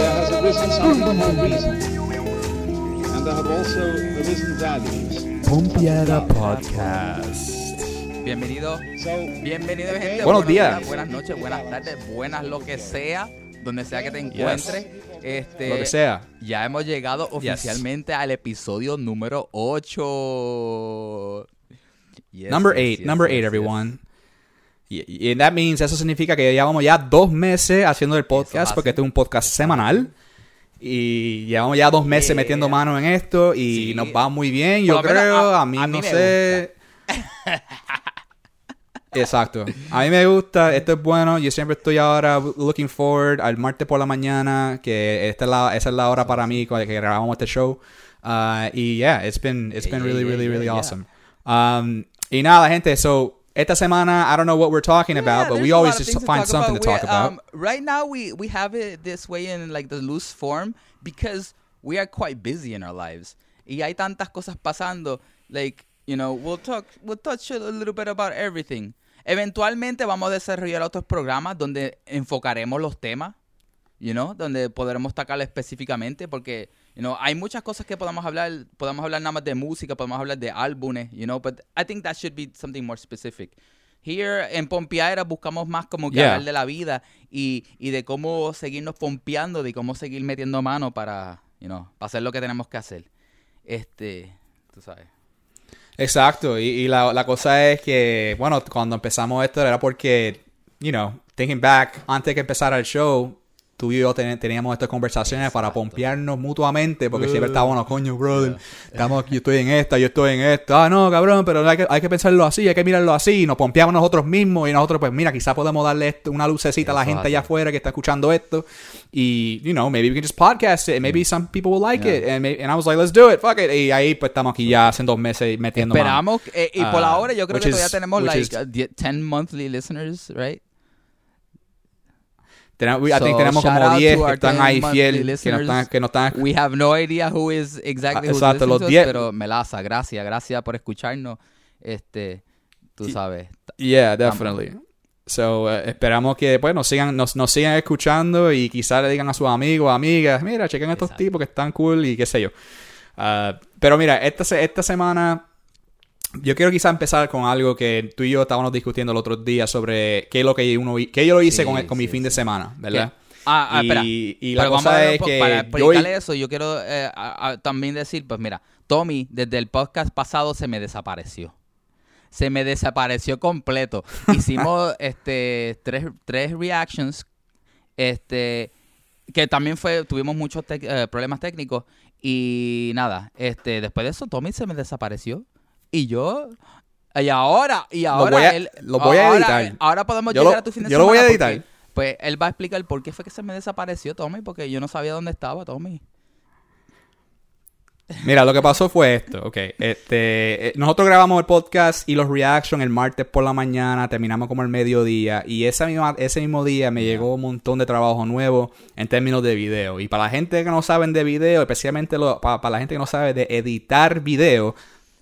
there has arisen something called reason. And there have also arisen values. Pompiera Podcast. Bienvenido, bienvenido gente. Buenos días. buenas noches, buenas tardes, buenas lo que sea, donde sea que te encuentres. Este, Lo que sea. Ya hemos llegado oficialmente al episodio número 8. number eight, number eight, everyone. Y, y that means, eso significa que llevamos ya dos meses haciendo el podcast, porque este es un podcast semanal. Y llevamos ya dos meses Yeah. metiendo mano en esto y Sí. nos va muy bien, yo menos creo. a- A, mí a mí no sé. Exacto. A mí me gusta, esto es bueno. Yo siempre estoy ahora looking forward al martes por la mañana, que esta es la, esa es la hora para mí cuando que grabamos este show. Uh, y yeah, it's been, it's been yeah, really, really, really yeah. awesome. Um, y nada, gente, so esta semana, I don't know what we're talking about, but we always just find something to talk about. Um, right now, we we have it this way in like the loose form because we are quite busy in our lives. Y hay tantas cosas pasando. Like you know, we'll talk, we'll touch a little bit about everything. Eventualmente vamos a desarrollar otros programas donde enfocaremos los temas. You know, donde podremos tocar específicamente porque, you know, hay muchas cosas que podemos hablar, podemos hablar nada más de música, podemos hablar de álbumes, you know, but I think that should be something more specific. Here en Pompeadera buscamos más como que Yeah. hablar de la vida y, y de cómo seguirnos pompeando, de cómo seguir metiendo mano para, you know, para hacer lo que tenemos que hacer. Este, tú sabes. Exacto, y, y la, la cosa es que, bueno, cuando empezamos esto era porque, you know, thinking back, antes que empezara el show, tú y yo ten- teníamos estas conversaciones para pompearnos mutuamente, porque siempre estábamos, no, coño, brother, estamos, yo estoy en esta, yo estoy en esta, ah, no, cabrón, pero hay que, hay que pensarlo así, hay que mirarlo así, y nos pompeamos nosotros mismos, y nosotros, pues mira, quizá podemos darle esto, una lucecita a la gente allá afuera que está escuchando esto, y, you know, maybe we can just podcast it, and maybe some people will like Yeah. it, and, may- and I was like, let's do it, fuck it, y ahí pues estamos aquí ya hace dos meses metiendo. Esperamos, eh, y por Ah, ahora yo creo que todavía is- tenemos like is- uh, 10 monthly listeners, right? Tenemos, So, como out 10 to que están 10 ahí fiel, que no están, que no están We have no idea who is exactly Ah, who's exacto, listening los to us, 10 pero Melaza, gracias, gracias por escucharnos. Este, tú sabes. Yeah, definitely. So, eh, esperamos que pues, nos, sigan, nos, nos sigan escuchando y quizás le digan a sus amigos, amigas, mira, chequen estos Exacto. tipos que están cool y qué sé yo. Ah, pero mira, esta semana yo quiero quizás empezar con algo que tú y yo estábamos discutiendo el otro día sobre qué es lo que uno qué yo lo hice Sí, con, con mi sí, fin de semana, ¿verdad? ¿Qué? Ah, ah, y, espera. y la Pero vamos a cosa ver un es que para yo explicarle eso, yo quiero eh, a- a- también decir, pues mira, Tommy desde el podcast pasado se me desapareció. Se me desapareció completo. Hicimos este tres, tres reactions, este que también fue, tuvimos muchos eh, problemas técnicos y nada, este después de eso Tommy se me desapareció y yo y ahora y ahora voy a- él- lo voy a ahora- editar. Ahora podemos Yo llegar lo- a tu fin de yo lo voy a semana editar. porque, Pues él va a explicar por qué fue que se me desapareció Tommy porque yo no sabía dónde estaba Tommy. Mira, lo que pasó fue esto, ok. Este, eh, nosotros grabamos el podcast y los reactions el martes por la mañana, terminamos como el mediodía y esa misma, ese mismo día me llegó un montón de trabajo nuevo en términos de video. Y para la gente que no saben de video, especialmente lo- pa- para, la gente que no sabe de editar video,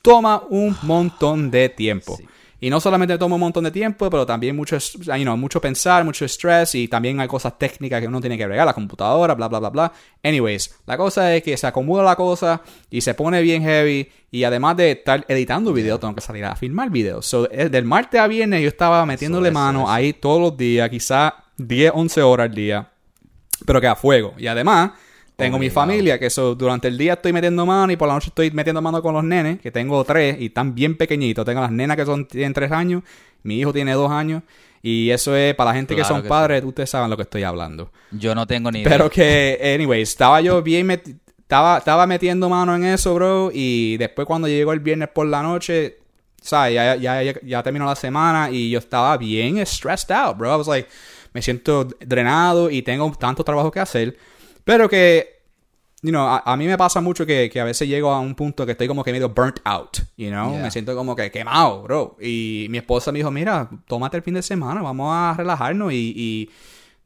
toma un montón de tiempo. Sí. Y no solamente toma un montón de tiempo, pero también mucho, you know, mucho pensar, mucho estrés y también hay cosas técnicas que uno tiene que bregar, la computadora, bla, bla, bla, bla. Anyways, la cosa es que se acomoda la cosa y se pone bien heavy y además de estar editando video, tengo que salir a filmar videos. So, del martes a viernes yo estaba metiéndole eso, mano eso. ahí todos los días, quizás 10, 11 horas al día, pero que a fuego. Y además... Tengo mi familia, que eso, durante el día estoy metiendo mano y por la noche estoy metiendo mano con los nenes, que tengo tres y están bien pequeñitos. Tengo las nenas que son, tienen tres años, mi hijo tiene dos años. Y eso es para la gente que son que padres, ustedes saben lo que estoy hablando. Yo no tengo ni idea. Pero que, anyways, estaba yo bien estaba, estaba metiendo mano en eso, bro. Y después cuando llegó el viernes por la noche, ¿sabes? Ya, ya, ya, ya terminó la semana y yo estaba bien stressed out, bro. I was like, me siento drenado y tengo tanto trabajo que hacer. Pero que you know, a, a mí me pasa mucho que, que a veces llego a un punto que estoy como que medio burnt out, you know, Yeah. me siento como que quemado, bro. Y mi esposa me dijo, mira, tómate el fin de semana, vamos a relajarnos y, y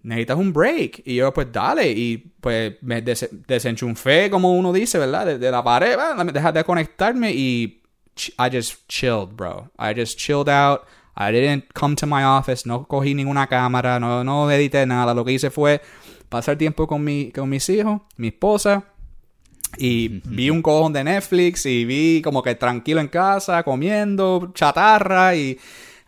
necesitas un break. Y yo, pues dale. Y pues me des- desenchufé, como uno dice, ¿verdad? De, de la pared, ¿verdad? Me deja de conectarme y I just chilled, bro. I just chilled out. I didn't come to my office, no cogí ninguna cámara, no, no edité nada. Lo que hice fue pasar tiempo con, mi, con mis hijos, mi esposa, y vi un cojón de Netflix y vi como que tranquilo en casa, comiendo chatarra y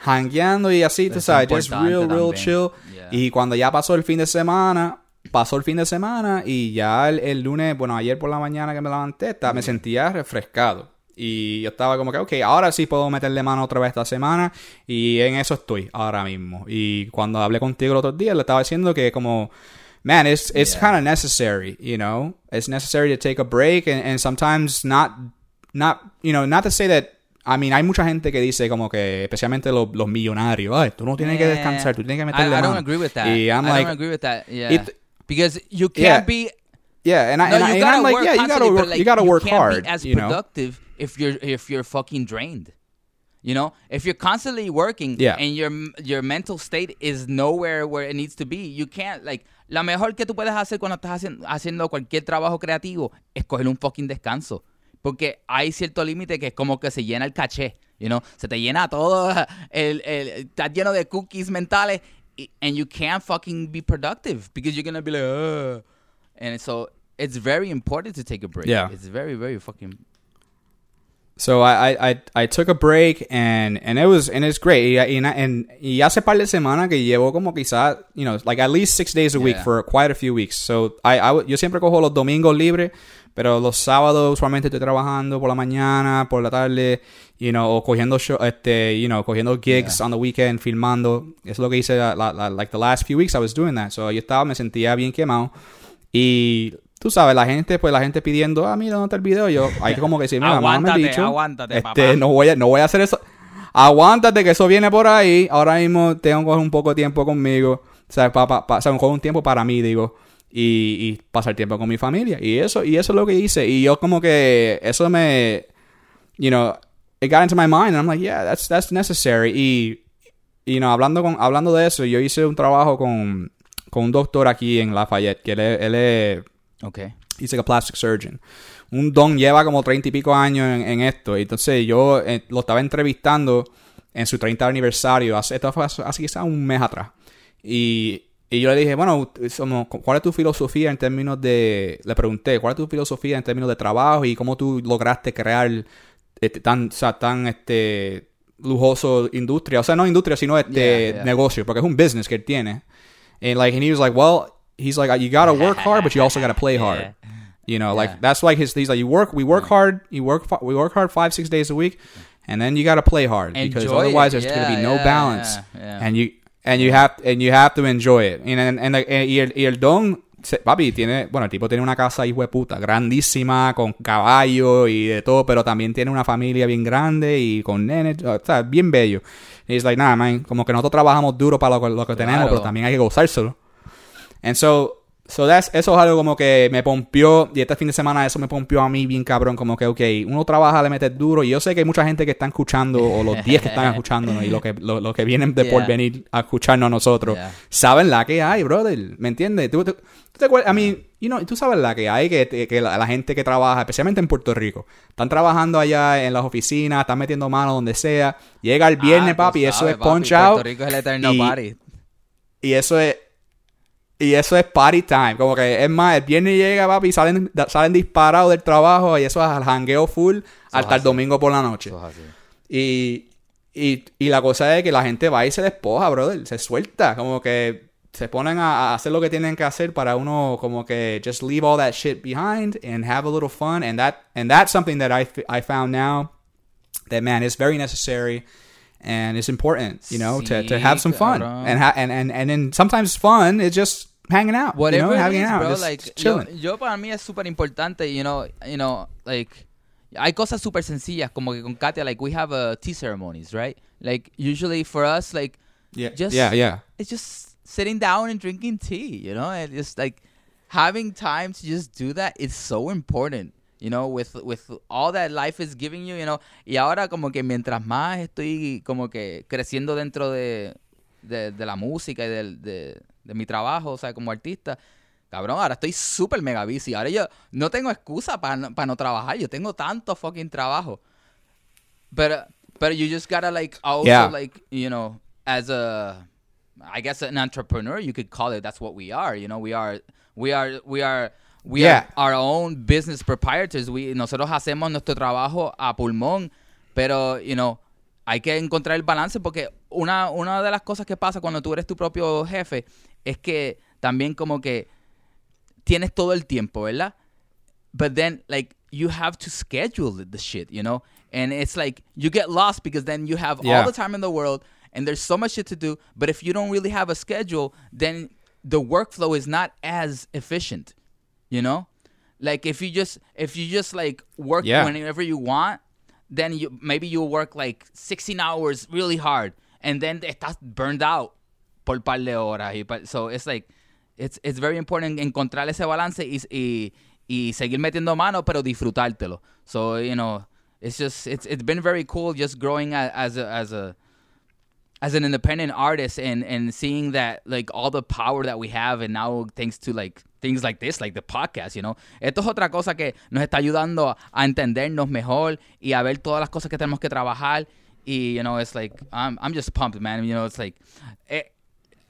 hangueando y así, tú sabes, just real, real chill. Yeah. Y cuando ya pasó el fin de semana, pasó el fin de semana y ya el, el lunes, bueno, ayer por la mañana que me levanté, estaba- me sentía refrescado. Y yo estaba como que, ok, ahora sí puedo meterle mano otra vez esta semana. Y en eso estoy ahora mismo. Y cuando hablé contigo el otro día, le estaba diciendo que como, man, it's, it's Yeah. kind of necessary, you know? It's necessary to take a break and, and sometimes not, not, you know, not to say that I mean, hay mucha gente que dice como que, especialmente los, los millonarios, ay, tú no tienes que Yeah. descansar, tú tienes que I, meterle I don't agree with that. Y I'm I like, don't agree with that. Yeah. it- because you can't be yeah, and, I no, and, I, and I'm like, yeah, you gotta work, like, you gotta work can't hard, be as you know? productive if you're if you're fucking drained. You know, if you're constantly working Yeah. and your your mental state is nowhere where it needs to be, you can't like la mejor que tú puedes hacer cuando estás haciendo, haciendo cualquier trabajo creativo es coger un fucking descanso. Porque hay cierto límite que es como que se llena el caché, you know, se te llena todo el, el estás lleno de cookies mentales and you can't fucking be productive because you're gonna be like, "Ugh." and so it's very important to take a break. Yeah. it's very very fucking So I, I, I, took a break and, and it was and it's great. Y, y, and- y hace par de semanas que llevo como quizás, you know, like at least six days a week Yeah. for quite a few weeks. So I, I, yo siempre cojo los domingos libres, pero los sábados usualmente estoy trabajando por la mañana, por la tarde, you know, o cogiendo show, este, you know, cogiendo gigs on the weekend, filmando. Eso es lo que hice la, la- la- like the last few weeks I was doing that. So yo estaba, me sentía bien quemado. Y tú sabes, la gente, pues la gente pidiendo, ah, mira, ¿dónde está el video? Yo, hay que como que decir, mira, mámame el Aguántate, bicho. aguántate, Este, papá. no voy a, no voy a hacer eso. Aguántate que eso viene por ahí. Ahora mismo tengo que coger un poco de tiempo conmigo. O sea, pa, pa- pa- o sea, un tiempo para mí, digo. Y, y pasar tiempo con mi familia. Y eso, y eso es lo que hice. Y yo como que eso me, you know, it got into my mind. And I'm like, yeah, that's, that's necessary. Y, y no, hablando, con, hablando de eso, yo hice un trabajo con, con un doctor aquí en Lafayette, que él él es okay. He's like a plastic surgeon. Un don lleva como treinta y pico años en, en esto. Entonces yo eh, lo estaba entrevistando en su 30 aniversario. Hace, esto fue hace, quizás un mes atrás. Y, y yo le dije, bueno, ¿cuál es tu filosofía en términos de... Le pregunté, ¿cuál es tu filosofía en términos de trabajo y cómo tú lograste crear este, tan, o sea, tan este, lujoso industria? O sea, no industria, sino este Yeah, yeah. negocio, porque es un business que él tiene. And like, and he was like, well, he's like, you gotta work hard, but you also gotta play hard. You know, like Yeah. that's like his. He's like, you work, we work hard, you work, we work hard five, six days a week, and then you gotta play hard because Enjoy it. otherwise there's gonna be Yeah, no yeah, balance, yeah, yeah. and you and you have and you have to enjoy it. And and, and, and- y, el, y el don, papi, tiene, bueno, el tipo tiene una casa hijo de puta, grandísima, con caballo y de todo, pero también tiene una familia bien grande y con nenes, o sea, bien bello. Y es like, nada, man, como que nosotros trabajamos duro para lo, que- lo que tenemos, Claro. pero también hay que gozárselo. And so, so that's, eso es algo como que me pompió, y este fin de semana eso me pompió a mí bien cabrón, como que, ok, uno trabaja, le mete duro, y yo sé que hay mucha gente que está escuchando, o los 10 que están escuchándonos, y lo que, lo, lo que vienen de por venir a escucharnos a nosotros, Yeah. saben la que hay, brother, ¿me entiendes? ¿Tú, tú, tú te acuerdas? A mí, you know, tú sabes la que hay, que, que la, la gente que trabaja, especialmente en Puerto Rico, están trabajando allá en las oficinas, están metiendo mano donde sea, llega el viernes, Ah, papi, y eso sabes, es papi, punch out, Puerto Rico es el eterno y- party. y eso es. Y eso es party time. Como que es más, el viernes llega, papi, y salen, salen disparados del trabajo y eso es al jangueo full hasta el domingo por la noche. Eso es así. Y, y, y la cosa es que la gente va y se despoja, brother. Se suelta. Como que se ponen a, a hacer lo que tienen que hacer para uno, como que just leave all that shit behind and have a little fun. And that and that's something that I, I found now that, man, is very necessary. And it's important, you know, to, to have some fun. cabrón. And, ha- and, and, and then sometimes fun is just hanging out. Whatever you know, it hanging is, out, bro, just like, yo, chilling. yo para mí es súper importante, you know, you know, like, hay cosas súper sencillas, como que con Katia, like, we have uh, tea ceremonies, right? Like, usually for us, like, yeah, just- yeah, yeah. it's just sitting down and drinking tea, you know, and just like having time to just do that is so important. You know, with with all that life is giving you, you know, y ahora como que mientras más estoy como que creciendo dentro de, de, de la música y de, de mi trabajo, o sea, como artista, cabrón, ahora estoy súper mega busy. Ahora yo no tengo excusa para no, para no trabajar. Yo tengo tanto fucking trabajo. But but you just gotta like also Yeah. like you know as a I guess an entrepreneur you could call it. That's what we are. You know we are we are we are we Yeah. are our own business proprietors. We nosotros hacemos nuestro trabajo a pulmón, pero you know hay que encontrar el balance porque una una de las cosas que pasa cuando tú eres tu propio jefe es que también como que tienes todo el tiempo, ¿verdad? but then like you have to schedule the- shit, you know? And it's like you get lost because then you have Yeah. all the time in the world and there's so much shit to do, but if you don't really have a schedule, then the workflow is not as efficient, you know? Like if you just if you just like work Yeah. whenever you want, then you maybe you'll work like 16 hours really hard and then estás burned out por par de horas. Y par- so it's like, it's, it's very important encontrar ese balance y, y, y seguir metiendo mano, pero disfrutártelo. So, you know, it's just, it's, it's been very cool just growing a- as a, as a, as an independent artist and, and seeing that like all the power that we have and now thanks to like things like this, like the podcast, you know. Esto es otra cosa que nos está ayudando a entendernos mejor y a ver todas las cosas que tenemos que trabajar y you know, it's like I'm I'm just pumped, man. You know, it's like eh,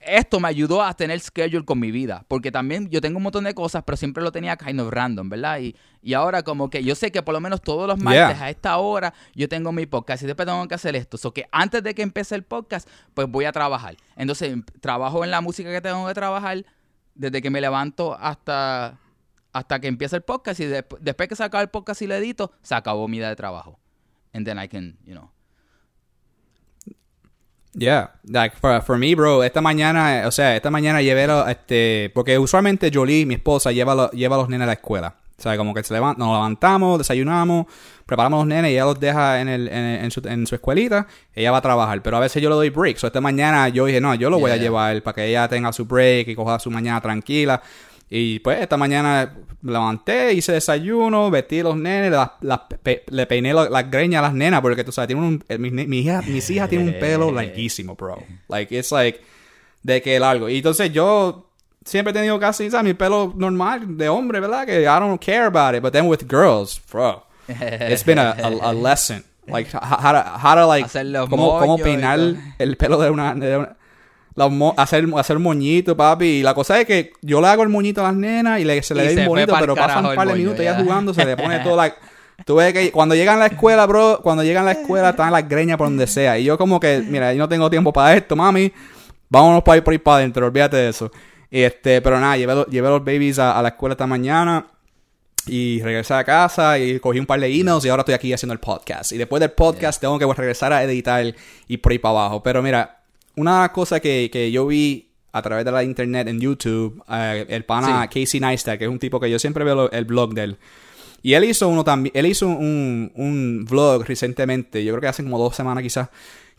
esto me ayudó a tener schedule con mi vida, porque también yo tengo un montón de cosas, pero siempre lo tenía kind of random, ¿verdad? Y, y ahora como que yo sé que por lo menos todos los martes Yeah. a esta hora yo tengo mi podcast y después tengo que hacer esto. So que antes de que empiece el podcast, pues voy a trabajar. Entonces em- trabajo en la música que tengo que trabajar desde que me levanto hasta, hasta que empieza el podcast y desp- después que se acaba el podcast y lo edito, se acabó mi día de trabajo. And then I can, you know. Yeah, like for, for me, bro, esta mañana, o sea, esta mañana llevé lo- este, porque usualmente Jolie, mi esposa, lleva, lo- lleva a los nenes a la escuela. O sea, como que se levan- nos levantamos, desayunamos, preparamos los nenes y ella los deja en, el, en, en su, en su escuelita, ella va a trabajar. Pero a veces yo le doy break. So, esta mañana yo dije, no, yo lo voy a llevar para que ella tenga su break y coja su mañana tranquila. Y pues esta mañana me levanté, hice desayuno, vestí a los nenes, las- las pe- le peiné las greñas a las nenas, porque tú sabes, tienen un, eh, mis, mis hijas, mis hijas tienen un pelo larguísimo, bro. Like, it's like, de que largo. Y entonces yo siempre he tenido casi, ¿sabes? Mi pelo normal de hombre, ¿verdad? Que I don't care about it. But then with girls, bro, it's been a, a, a lesson. Like, how to, how to like, cómo, cómo peinar el pelo de una... de una- mo- hacer, hacer moñito, papi. Y la cosa es que yo le hago el moñito a las nenas y le, se le da bonito, pa'l pero pasan un el par de minutos ya jugando, se le pone todo la... Tú ves que cuando llegan a la escuela, bro, cuando llegan a la escuela están las greñas por donde sea. Y yo como que, mira, yo no tengo tiempo para esto, mami. Vámonos para ir por ahí para adentro, olvídate de eso. Y este, pero nada, llevé, los- llevé a los babies a, a la escuela esta mañana y regresé a casa y cogí un par de emails y ahora estoy aquí haciendo el podcast. Y después del podcast tengo que regresar a editar y por ahí para abajo. Pero mira, una cosa que, que yo vi a través de la internet en YouTube, eh, el pana Casey Neistat, que es un tipo que yo siempre veo el blog de él. Y él hizo uno también, él hizo un, un vlog recientemente, yo creo que hace como dos semanas quizás,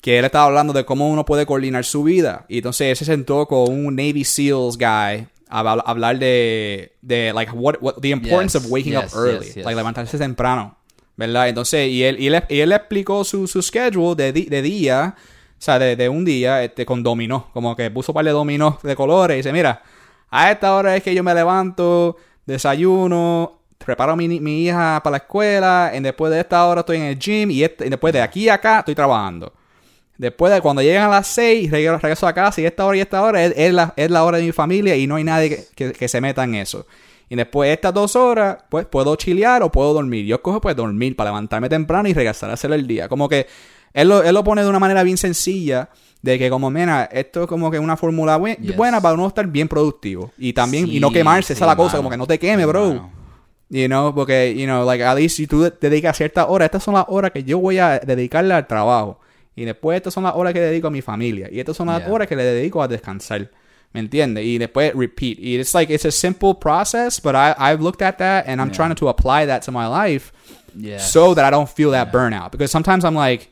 que él estaba hablando de cómo uno puede coordinar su vida. Y entonces él se sentó con un Navy SEALs guy a habl- hablar de, de like, what, what, the importance Yes, of waking yes, up early, yes, like levantarse temprano, ¿verdad? Entonces, y él, y él, y él explicó su, su schedule de, de día, o sea, de, de un día este, con dominó, como que puso un par de dominó de colores y dice, mira, a esta hora es que yo me levanto, desayuno, preparo a mi, mi hija para la escuela, y después de esta hora estoy en el gym y, este- después de aquí a acá estoy trabajando. Después de cuando llegan a las 6, regreso, regreso a casa y esta hora y esta hora es, la, es la hora de mi familia y no hay nadie que, que- que se meta en eso. Y después de estas dos horas, pues puedo chilear o puedo dormir. Yo escojo pues dormir para levantarme temprano y regresar a hacer el día. Como que él lo, él lo pone de una manera bien sencilla de que como, mira, esto es como que una fórmula bue- Yes. buena para uno estar bien productivo. Y también, y no Sí, quemarse, esa es la sí, cosa, mano. como que no te queme, Sí, bro. mano. You know, porque, you know, like, at least si tú te dedicas ciertas horas, estas son las horas que yo voy a dedicarle al trabajo. Y después estas son las horas que dedico a mi familia. Y estas son las Yeah. horas que le dedico a descansar. ¿Me entiendes? Y después repeat. Y it's like, it's a simple process, but I, I've looked at that and I'm Yeah. trying to apply that to my life Yes. so that I don't feel that burnout. Because sometimes I'm like,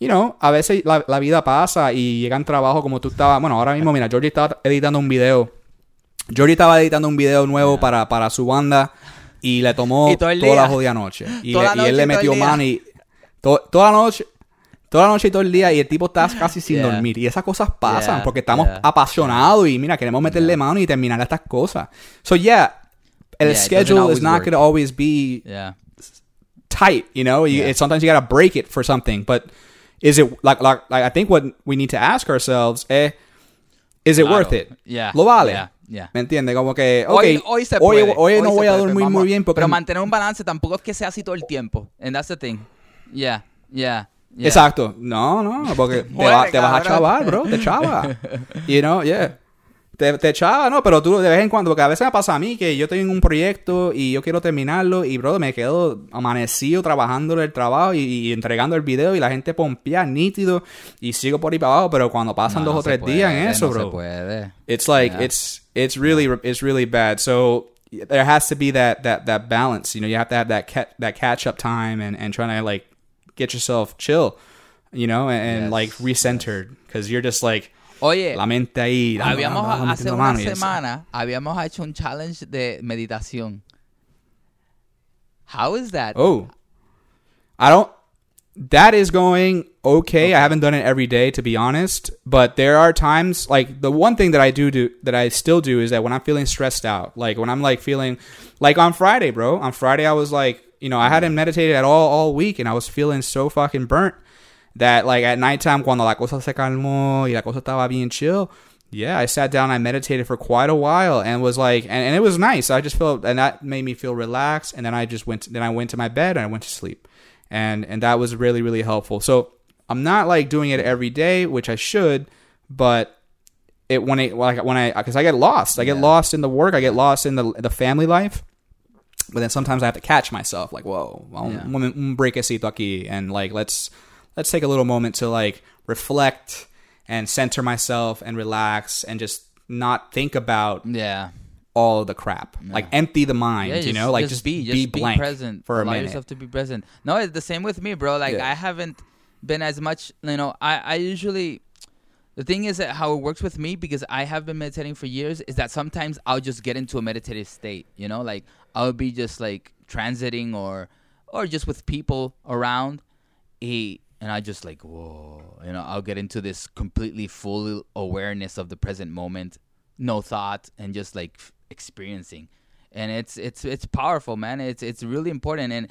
you know, a veces la, la vida pasa y llegan trabajo como tú estabas. Bueno, ahora mismo, mira, Georgie estaba editando un video Jordi estaba editando un video nuevo Yeah. para, para su banda y le tomó Y toda la jodida noche. Y, le- él le metió mano y to- toda la noche. Toda la noche y todo el día y el tipo está casi sin Yeah. dormir. Y esas cosas pasan Yeah, porque estamos apasionados y mira, queremos meterle mano y terminar estas cosas. So yeah, el schedule is not going to always be tight. You know, you, Yeah. it, sometimes you got to break it for something. But is it like, like like I think what we need to ask ourselves, eh, is it Claro. worth it? Yeah. Lo vale. Yeah. Yeah. ¿Me entiendes? Como que, Hoy, ok, hoy se hoy, puede. hoy no voy a dormir muy bien porque... Pero mantener un balance tampoco es que sea así todo el tiempo. And that's the thing. Yeah. Yeah. yeah. Exacto. No, no, porque te, va- te vas a chavar, bro. Te chava. You know, yeah. Te, te chava, no, pero tú de vez en cuando, porque a veces me pasa a mí que yo tengo un proyecto y yo quiero terminarlo y, bro, me quedo amanecido trabajando en el trabajo y, y entregando el video y la gente pompea nítido y sigo por ahí para abajo, pero cuando pasan No, dos no o tres días en puede, eso, no bro. se puede. It's like Yeah. it's it's really it's really bad. So there has to be that that that balance. You know, you have to have that ca- that catch up time and and trying to like get yourself chill. You know, and, and Yes, like recentered because you're just like Oye, la mente ahí. dando, habíamos dando, hace una semana habíamos hecho un challenge de meditación. How is that? Oh, I don't. That is going okay. I haven't done it every day, to be honest. But there are times, like the one thing that I do do that I still do is that when I'm feeling stressed out, like when I'm like feeling, like on Friday, bro. On Friday, I was like, you know, I hadn't meditated at all all week, and I was feeling so fucking burnt that like at nighttime, cuando la cosa se calmó y la cosa estaba bien chill. Yeah, I sat down, I meditated for quite a while, and was like, and, and it was nice. I just felt, and that made me feel relaxed. And then I just went, then I went to my bed and I went to sleep, and and that was really really helpful. So I'm not like doing it every day, which I should, but it when it like when I because I get lost, I get Yeah. lost in the work, I get lost in the the family life. But then sometimes I have to catch myself, like, whoa, un, Yeah. un- un breakecito aquí, and like let's let's take a little moment to like reflect and center myself and relax and just not think about Yeah. all the crap. Like empty the mind, Yeah, you know, like just, be, be, just be blank present for a Allow minute. yourself to be present. No, it's the same with me, bro. Like Yeah. I haven't been as much. You know, I I usually. The thing is that how it works with me because I have been meditating for years is that sometimes I'll just get into a meditative state. You know, like I'll be just like transiting or or just with people around, eh, and I just like whoa. You know, I'll get into this completely full awareness of the present moment, no thought, and just like experiencing. And it's it's it's powerful man. It's it's really important. And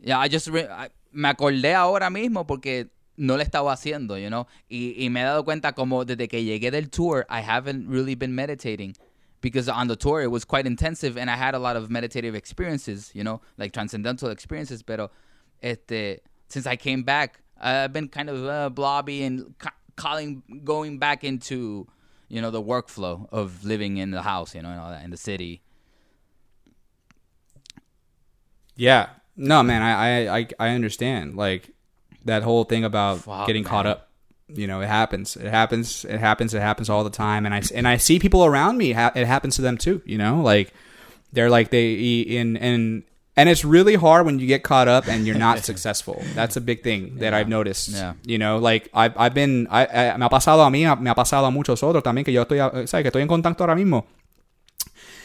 yeah I just I- me acordé ahora mismo porque no lo estaba haciendo you know? Y, y me he dado cuenta como desde que llegué del tour I haven't really been meditating. Because on the tour it was quite intensive and I had a lot of meditative experiences you know? Like transcendental experiences. But este since I came back I've been kind of uh, blobby and ca- calling going back into you know the workflow of living in the house you know and all that in the city Yeah. No, man, I, I, I, I understand. Like that whole thing about Fuck, getting caught up. You know, it happens. It happens. It happens. It happens all the time. And I and I see people around me. Ha- it happens to them too. You know, like they're like they in and and it's really hard when you get caught up and you're not successful. That's a big thing that Yeah. I've noticed. Yeah. You know, like I've I've been I, I- me ha pasado a mí, me ha pasado a muchos otros también que yo estoy, sabes que estoy en contacto ahora mismo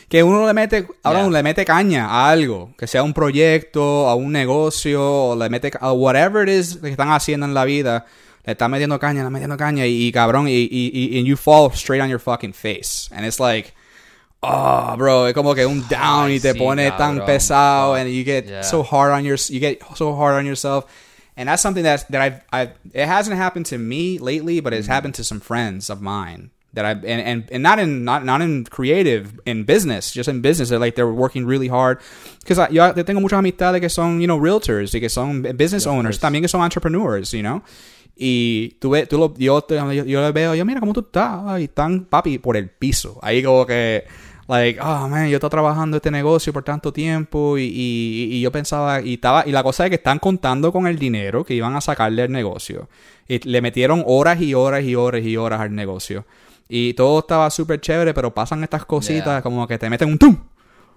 que uno le mete, ahora Yeah. uno le mete caña a algo, que sea un proyecto, a un negocio, o le mete, a whatever it is que están haciendo en la vida, le está metiendo caña, le está metiendo caña, y, y cabrón, y, y, y- and you fall straight on your fucking face. And it's like, oh, bro, es como que un down y te sí, pone tan cabrón, pesado, fuck. and you get Yeah. so hard on your, you get so hard on yourself. And that's something that's, that I've, I've, it hasn't happened to me lately, but it's mm-hmm. happened to some friends of mine that I've, and, and, and not in, not, not in creative, in business, just in business. They're like, they're working really hard. Because yo tengo muchas amistades que son, you know, realtors y que son business owners, también que son entrepreneurs, you know. Y tú ves, tú lo, yo, te- yo, yo le veo, yo mira cómo tú estás, y están, papi, por el piso. Ahí como que, like, oh man, yo estoy trabajando este negocio por tanto tiempo y, y, y yo pensaba, y estaba, y la cosa es que están contando con el dinero que iban a sacarle al negocio. Y le metieron horas y horas y horas y horas al negocio. Y todo estaba súper chévere, pero pasan estas cositas Yeah. como que te meten un tum.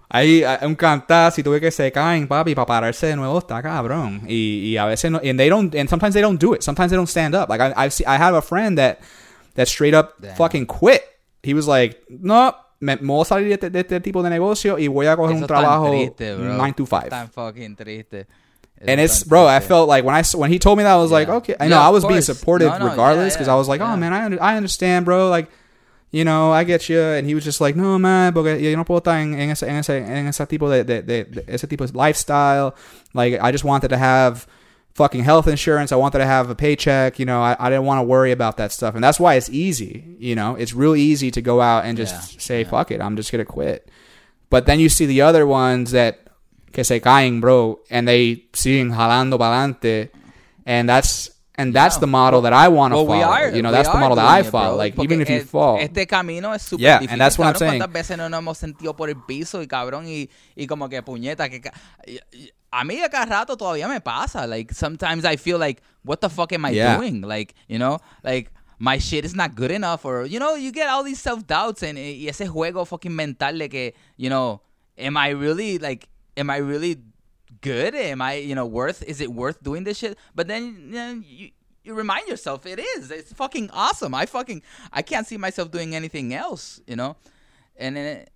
Ahí hay un cantazo y tuve que se caen, papi, para pararse de nuevo está cabrón. Y, y a veces no, and they don't, and sometimes they don't do it. Sometimes they don't stand up. Like I, I've I have a friend that, that straight up Damn. fucking quit. He was like, no, me, me voy a salir de este, de este tipo de negocio y voy a coger Eso un trabajo triste, 9 to 5. Tan fucking triste. Eso and it's bro i felt like when i when he told me that i was like okay i Yeah, know i of was being supportive No, no, regardless because yeah, i was like oh man I, under- I understand bro like you know i get you. And he was just like no man porque yo no puedo estar en, en ese en ese en ese tipo de, de, de, de ese tipo de lifestyle. Like i just wanted to have fucking health insurance i wanted to have a paycheck you know i, I didn't want to worry about that stuff and that's why it's easy you know it's real easy to go out and just Yeah, say yeah. fuck it i'm just gonna quit but then you see the other ones that que se caen, bro, and they siguen jalando para adelante, and that's and that's Yeah. the model that I want to Well, follow. we are, you know, that's the model that I follow. Like porque even if you fall, Este camino es súper Yeah, difícil. and that's what I'm cabrón, saying. ¿Cuántas veces no nos hemos sentido por el piso y cabrón y, y como que puñeta que ca- y- y- a mí a cada rato todavía me pasa. Like sometimes I feel like what the fuck am I Yeah. doing? Like, you know, like my shit is not good enough or you know, you get all these self doubts and eh, y ese juego fucking mental de que, you know, am I really like am I really good? Am I, you know, worth? Is it worth doing this shit? But then you, know, you you remind yourself it is. It's fucking awesome. I fucking I can't see myself doing anything else, you know. And then it,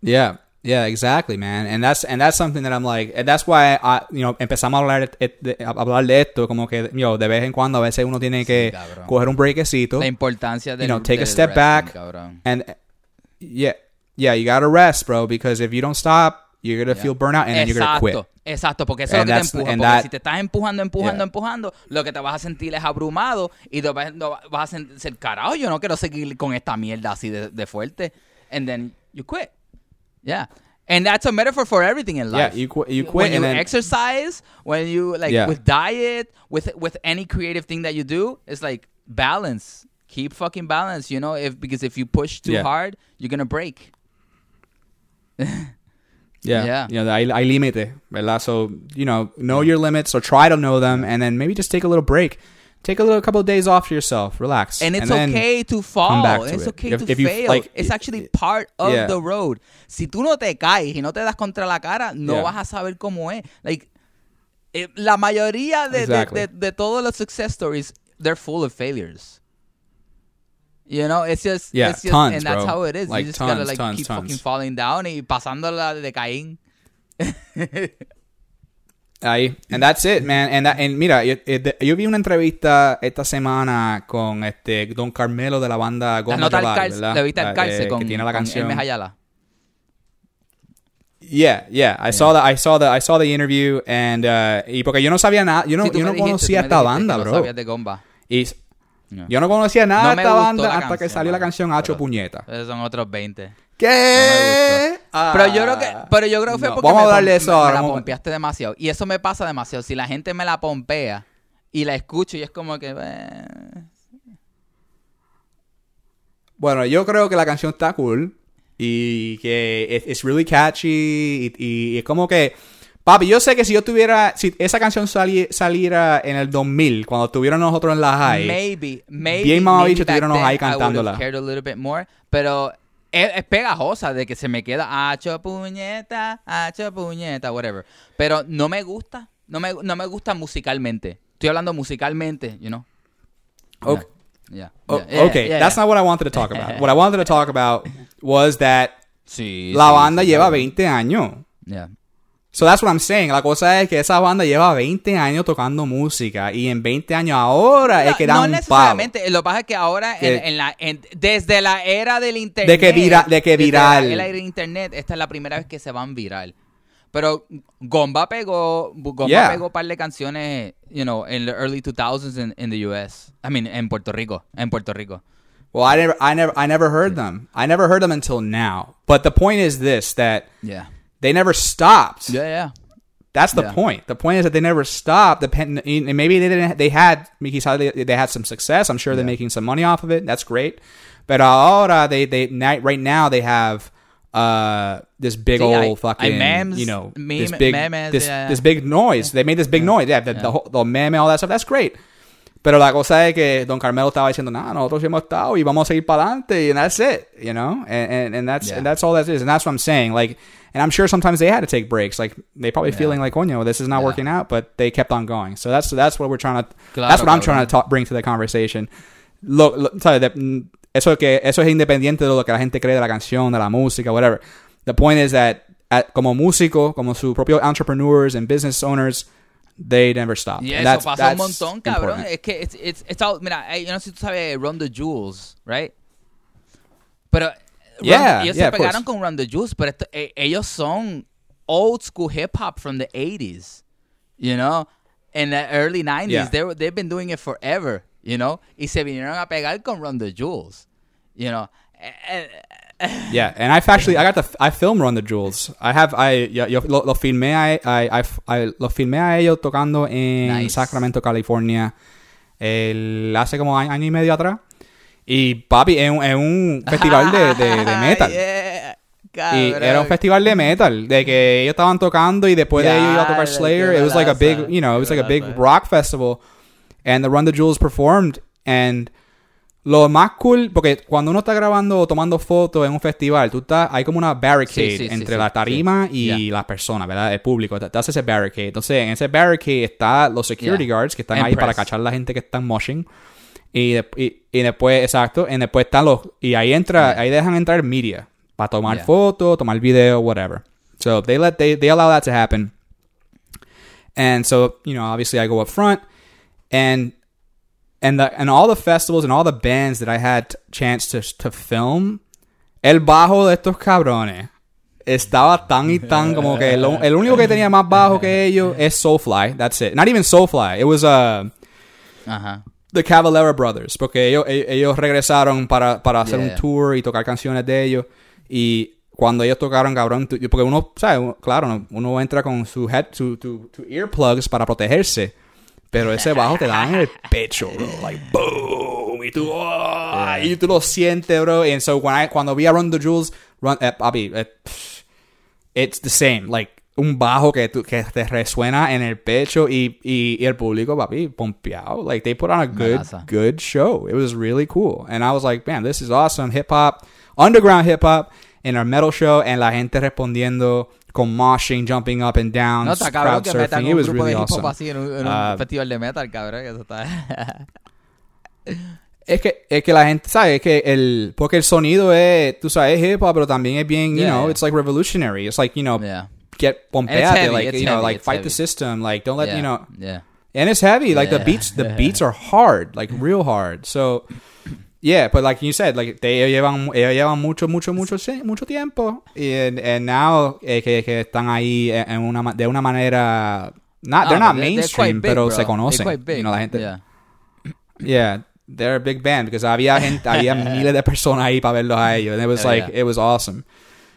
yeah, yeah, exactly, man. And that's and that's something that I'm like, and that's why I, you know, empezamos a hablar de, de- a hablar de esto, como que, yo, de vez en cuando a veces uno tiene que cabrón. coger un breakcito. la importancia del you know, take a step back cabrón. and yeah, yeah, you gotta rest, bro, because if you don't stop, you're gonna Yeah. feel burnout and then you're gonna quit. Exacto, Exacto, porque eso es lo que te empuja. Porque that- si te estás empujando, empujando, Yeah. empujando, lo que te vas a sentir es abrumado y te vas, a sentir, carajo, yo no quiero seguir con esta mierda así de, de fuerte. And then you quit. Yeah. And that's a metaphor for everything in life. Yeah, you qu- you quit when you then- exercise, when you like Yeah. with diet, with with any creative thing that you do, it's like balance. Keep fucking balance, you know, if because if you push too Yeah. hard, you're gonna break. Yeah. Yeah. You know, I, hay límite, ¿verdad? So, you know, know your limits or try to know them and then maybe just take a little break. Take a little couple of days off to yourself, relax. And it's then- okay to fall. back to it's it. okay If- to if you, fail. like, it's actually part of yeah. the road. Si tú no te caes y no te das contra la cara, no Yeah. vas a saber cómo es. Like, eh, la mayoría de, de- Exactly. de, de todos los success stories, they're full of failures. You know, it's just, Yeah, it's just tons, and that's bro. how it is. Like, you just gotta tons, like tons, keep tons. fucking falling down y pasándola de Caín. Ahí. And that's it, man. And, that- and mira, yo, eh, yo vi una entrevista esta semana con este Don Carmelo de la banda La Goma nota al Total, calce, ¿verdad? le viste al La- calce eh, con, que tiene la canción. Hermes Ayala. Yeah, yeah. I saw that. I saw the. I saw the interview and uh, y porque yo no sabía nada. Yo no, Sí, yo no dijiste, conocía esta banda, que no bro. sabías de Gomba. Y No. yo no conocía nada de esta banda la hasta que canción, salió la canción Hacho Puñeta. Esos son otros 20. ¿Qué? Ah. Pero yo creo que, pero yo creo que fue No, porque vamos me, eso la pompeaste demasiado. Y eso me pasa demasiado. Si la gente me la pompea y la escucho y es como que... Bueno, yo creo que la canción está cool y que es it's really catchy y, es como que papi, yo sé que si yo tuviera si esa canción sali- saliera en el 2000 cuando estuvieron nosotros en la high, maybe, maybe, Bien mamabicho I would have cantándola. cared a little bit more, pero es, es pegajosa de que se me queda hacho puñeta, hacho puñeta, whatever. Pero no me gusta, no me, no me gusta musicalmente. Estoy hablando musicalmente, you know. Okay. Yeah. Oh, yeah, yeah, okay, that's not what I wanted to talk about. what I wanted to talk about was that Sí, la sí, banda sí, lleva claro. 20 años. Yeah. So that's what I'm saying. La cosa es que esa banda lleva 20 años tocando música y en 20 años ahora es que no dan un palo. necesariamente. Lo que pasa es que ahora, Que- en, en la, en- desde la era del internet. De que vira- de que desde viral. La era del internet, esta es la primera vez que se van viral. Pero Gomba pegó, Gomba Yeah. pegó un par de canciones, you know, in the early 2000s in, in the US. I mean, en Puerto Rico. En Puerto Rico. Well, I never, I never, I never heard them. I never heard them until now. But the point is this: that Yeah. They never stopped. Yeah, yeah. That's the Yeah. point. The point is that they never stopped. And maybe they didn't. They had, quizás they, they had some success. I'm sure they're Yeah. making some money off of it. That's great. But ahora they, they, right now they have uh this big hay- old fucking, hay memes, you know, meme- this big, memes, this, yeah, this big noise. They made this big noise. Yeah, the, the, whole- the meme, all that stuff. That's great. Pero la cosa es que Don Carmelo estaba diciendo, nah, nosotros hemos estado y vamos a seguir para adelante, and that's it, you know, and and, and that's and that's all that is, and that's what I'm saying. Like, and I'm sure sometimes they had to take breaks. Like, they probably Yeah. feeling like, oh, no, this is not Yeah. working out, but they kept on going. So that's that's what we're trying to. Claro, that's what I'm trying to talk, bring to the conversation. Look, sorry, that mm, eso que eso es independiente de lo que la gente cree de la canción, de la música, whatever. The point is that at, como músico, como su propio entrepreneurs and business owners, they never stop. Y eso that's- pasa un montón, cabrón. important. Es que it's, it's, it's all- mira, yo no sé si tú sabes Run the Jewels, right? Pero Yeah, ellos yeah, se pegaron con Run the Jewels, pero esto- eh, ellos son old school hip hop from the 80s, you know? In the early 90s, Yeah. they they've been doing it forever, you know? Y se vinieron a pegar con Run the Jewels, you know? Yeah, and I've actually I got the I film Run the Jewels. I have I yo, yo lo, lo filmé a, I, I, I- lo filmé a ellos tocando en Nice. Sacramento, California, el, hace como año, año y medio atrás. Y papi, es un, es un festival de, de, de metal. Yeah, Y era un festival de metal, de que ellos estaban tocando y después de ellos iba a tocar Ya, Slayer. It was like a big, you know, it was like a big rock festival. And the Run the Jewels performed. And lo más cool, porque cuando uno está grabando o tomando fotos en un festival, tú estás, hay como una barricade Sí, sí, sí, entre sí, la tarima y las personas, ¿verdad? El público. Te, te hace ese barricade. Entonces, en ese barricade está los security guards que están And ahí para cachar la gente que está moshing. Y, de- y, y después, exacto, y después están los... Y ahí entra, ahí dejan entrar media. Para tomar Yeah. fotos, tomar video, whatever. So they let, they, they allow that to happen. And so, you know, obviously I go up front and and the and all the festivals and all the bands that I had chance to to film, el bajo de estos cabrones estaba tan y tan como que lo- el único que tenía más bajo que ellos es Soulfly. That's it. Not even Soulfly. It was uh Ajá. The Cavalera Brothers, porque ellos, ellos ellos regresaron para, para hacer Yeah. un tour y tocar canciones de ellos. Y cuando ellos tocaron, cabrón, tú- porque uno, ¿sabes? Claro, uno entra con su head, su, tu- tu earplugs para protegerse. Pero ese bajo te da en el pecho, bro. Like, boom. Y tú, oh, y tú lo sientes, bro. And so when I, cuando vi a Run the Jewels, run, eh, papi, eh, it's the same. Like, un bajo que, tú- que te resuena en el pecho y, y, y el público, papi, pompeado. Like, they put on a good, Malaza. good show. It was really cool. And I was like, man, this is awesome. Hip hop, underground hip hop in our metal show. And la gente respondiendo con moshing, jumping up and down, No, está crowd surfing. It was grupo really awesome. así en un, en un Ah, festival de metal, cabrón. Eso está... Es que, es que la gente sabe que el porque el sonido es, tú sabes, es hip hop, pero también es bien, you Yeah, know, yeah. it's like revolutionary. It's like, you know, yeah. Get pompeate, heavy, like it's you know, heavy, like fight heavy. the system, like don't let yeah. you know, Yeah. and it's heavy. Like the beats, the beats are hard, like real hard. So yeah, but like you said, like they llevan, llevan mucho, mucho, mucho, mucho tiempo, and, and now eh, que, que están ahí en una de una manera, not they're Ah, not they're mainstream, quite big, pero bro. se They're conocen, big. you know, la gente. Yeah. Yeah, they're a big band because había gente, había miles de personas ahí para verlos a ellos. And it was Oh, like, yeah. it was awesome.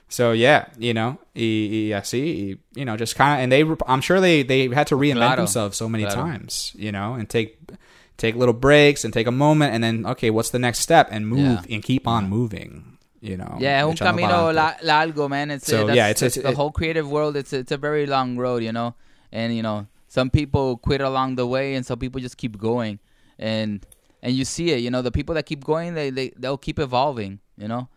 So yeah, you know, y, y así, y, you know, just kind of, and they, I'm sure they, they had to reinvent Claro. themselves so many Claro. times, you know, and take, take little breaks and take a moment and then, okay, what's the next step and move Yeah. and keep on moving, you know. Yeah, un camino la- largo, man. It's, So, yeah, it's- that's it's- the it- whole creative world. It's it's a very long road, you know. And you know, some people quit along the way, and some people just keep going. And and you see it, you know, the people that keep going, they they they'll keep evolving, you know.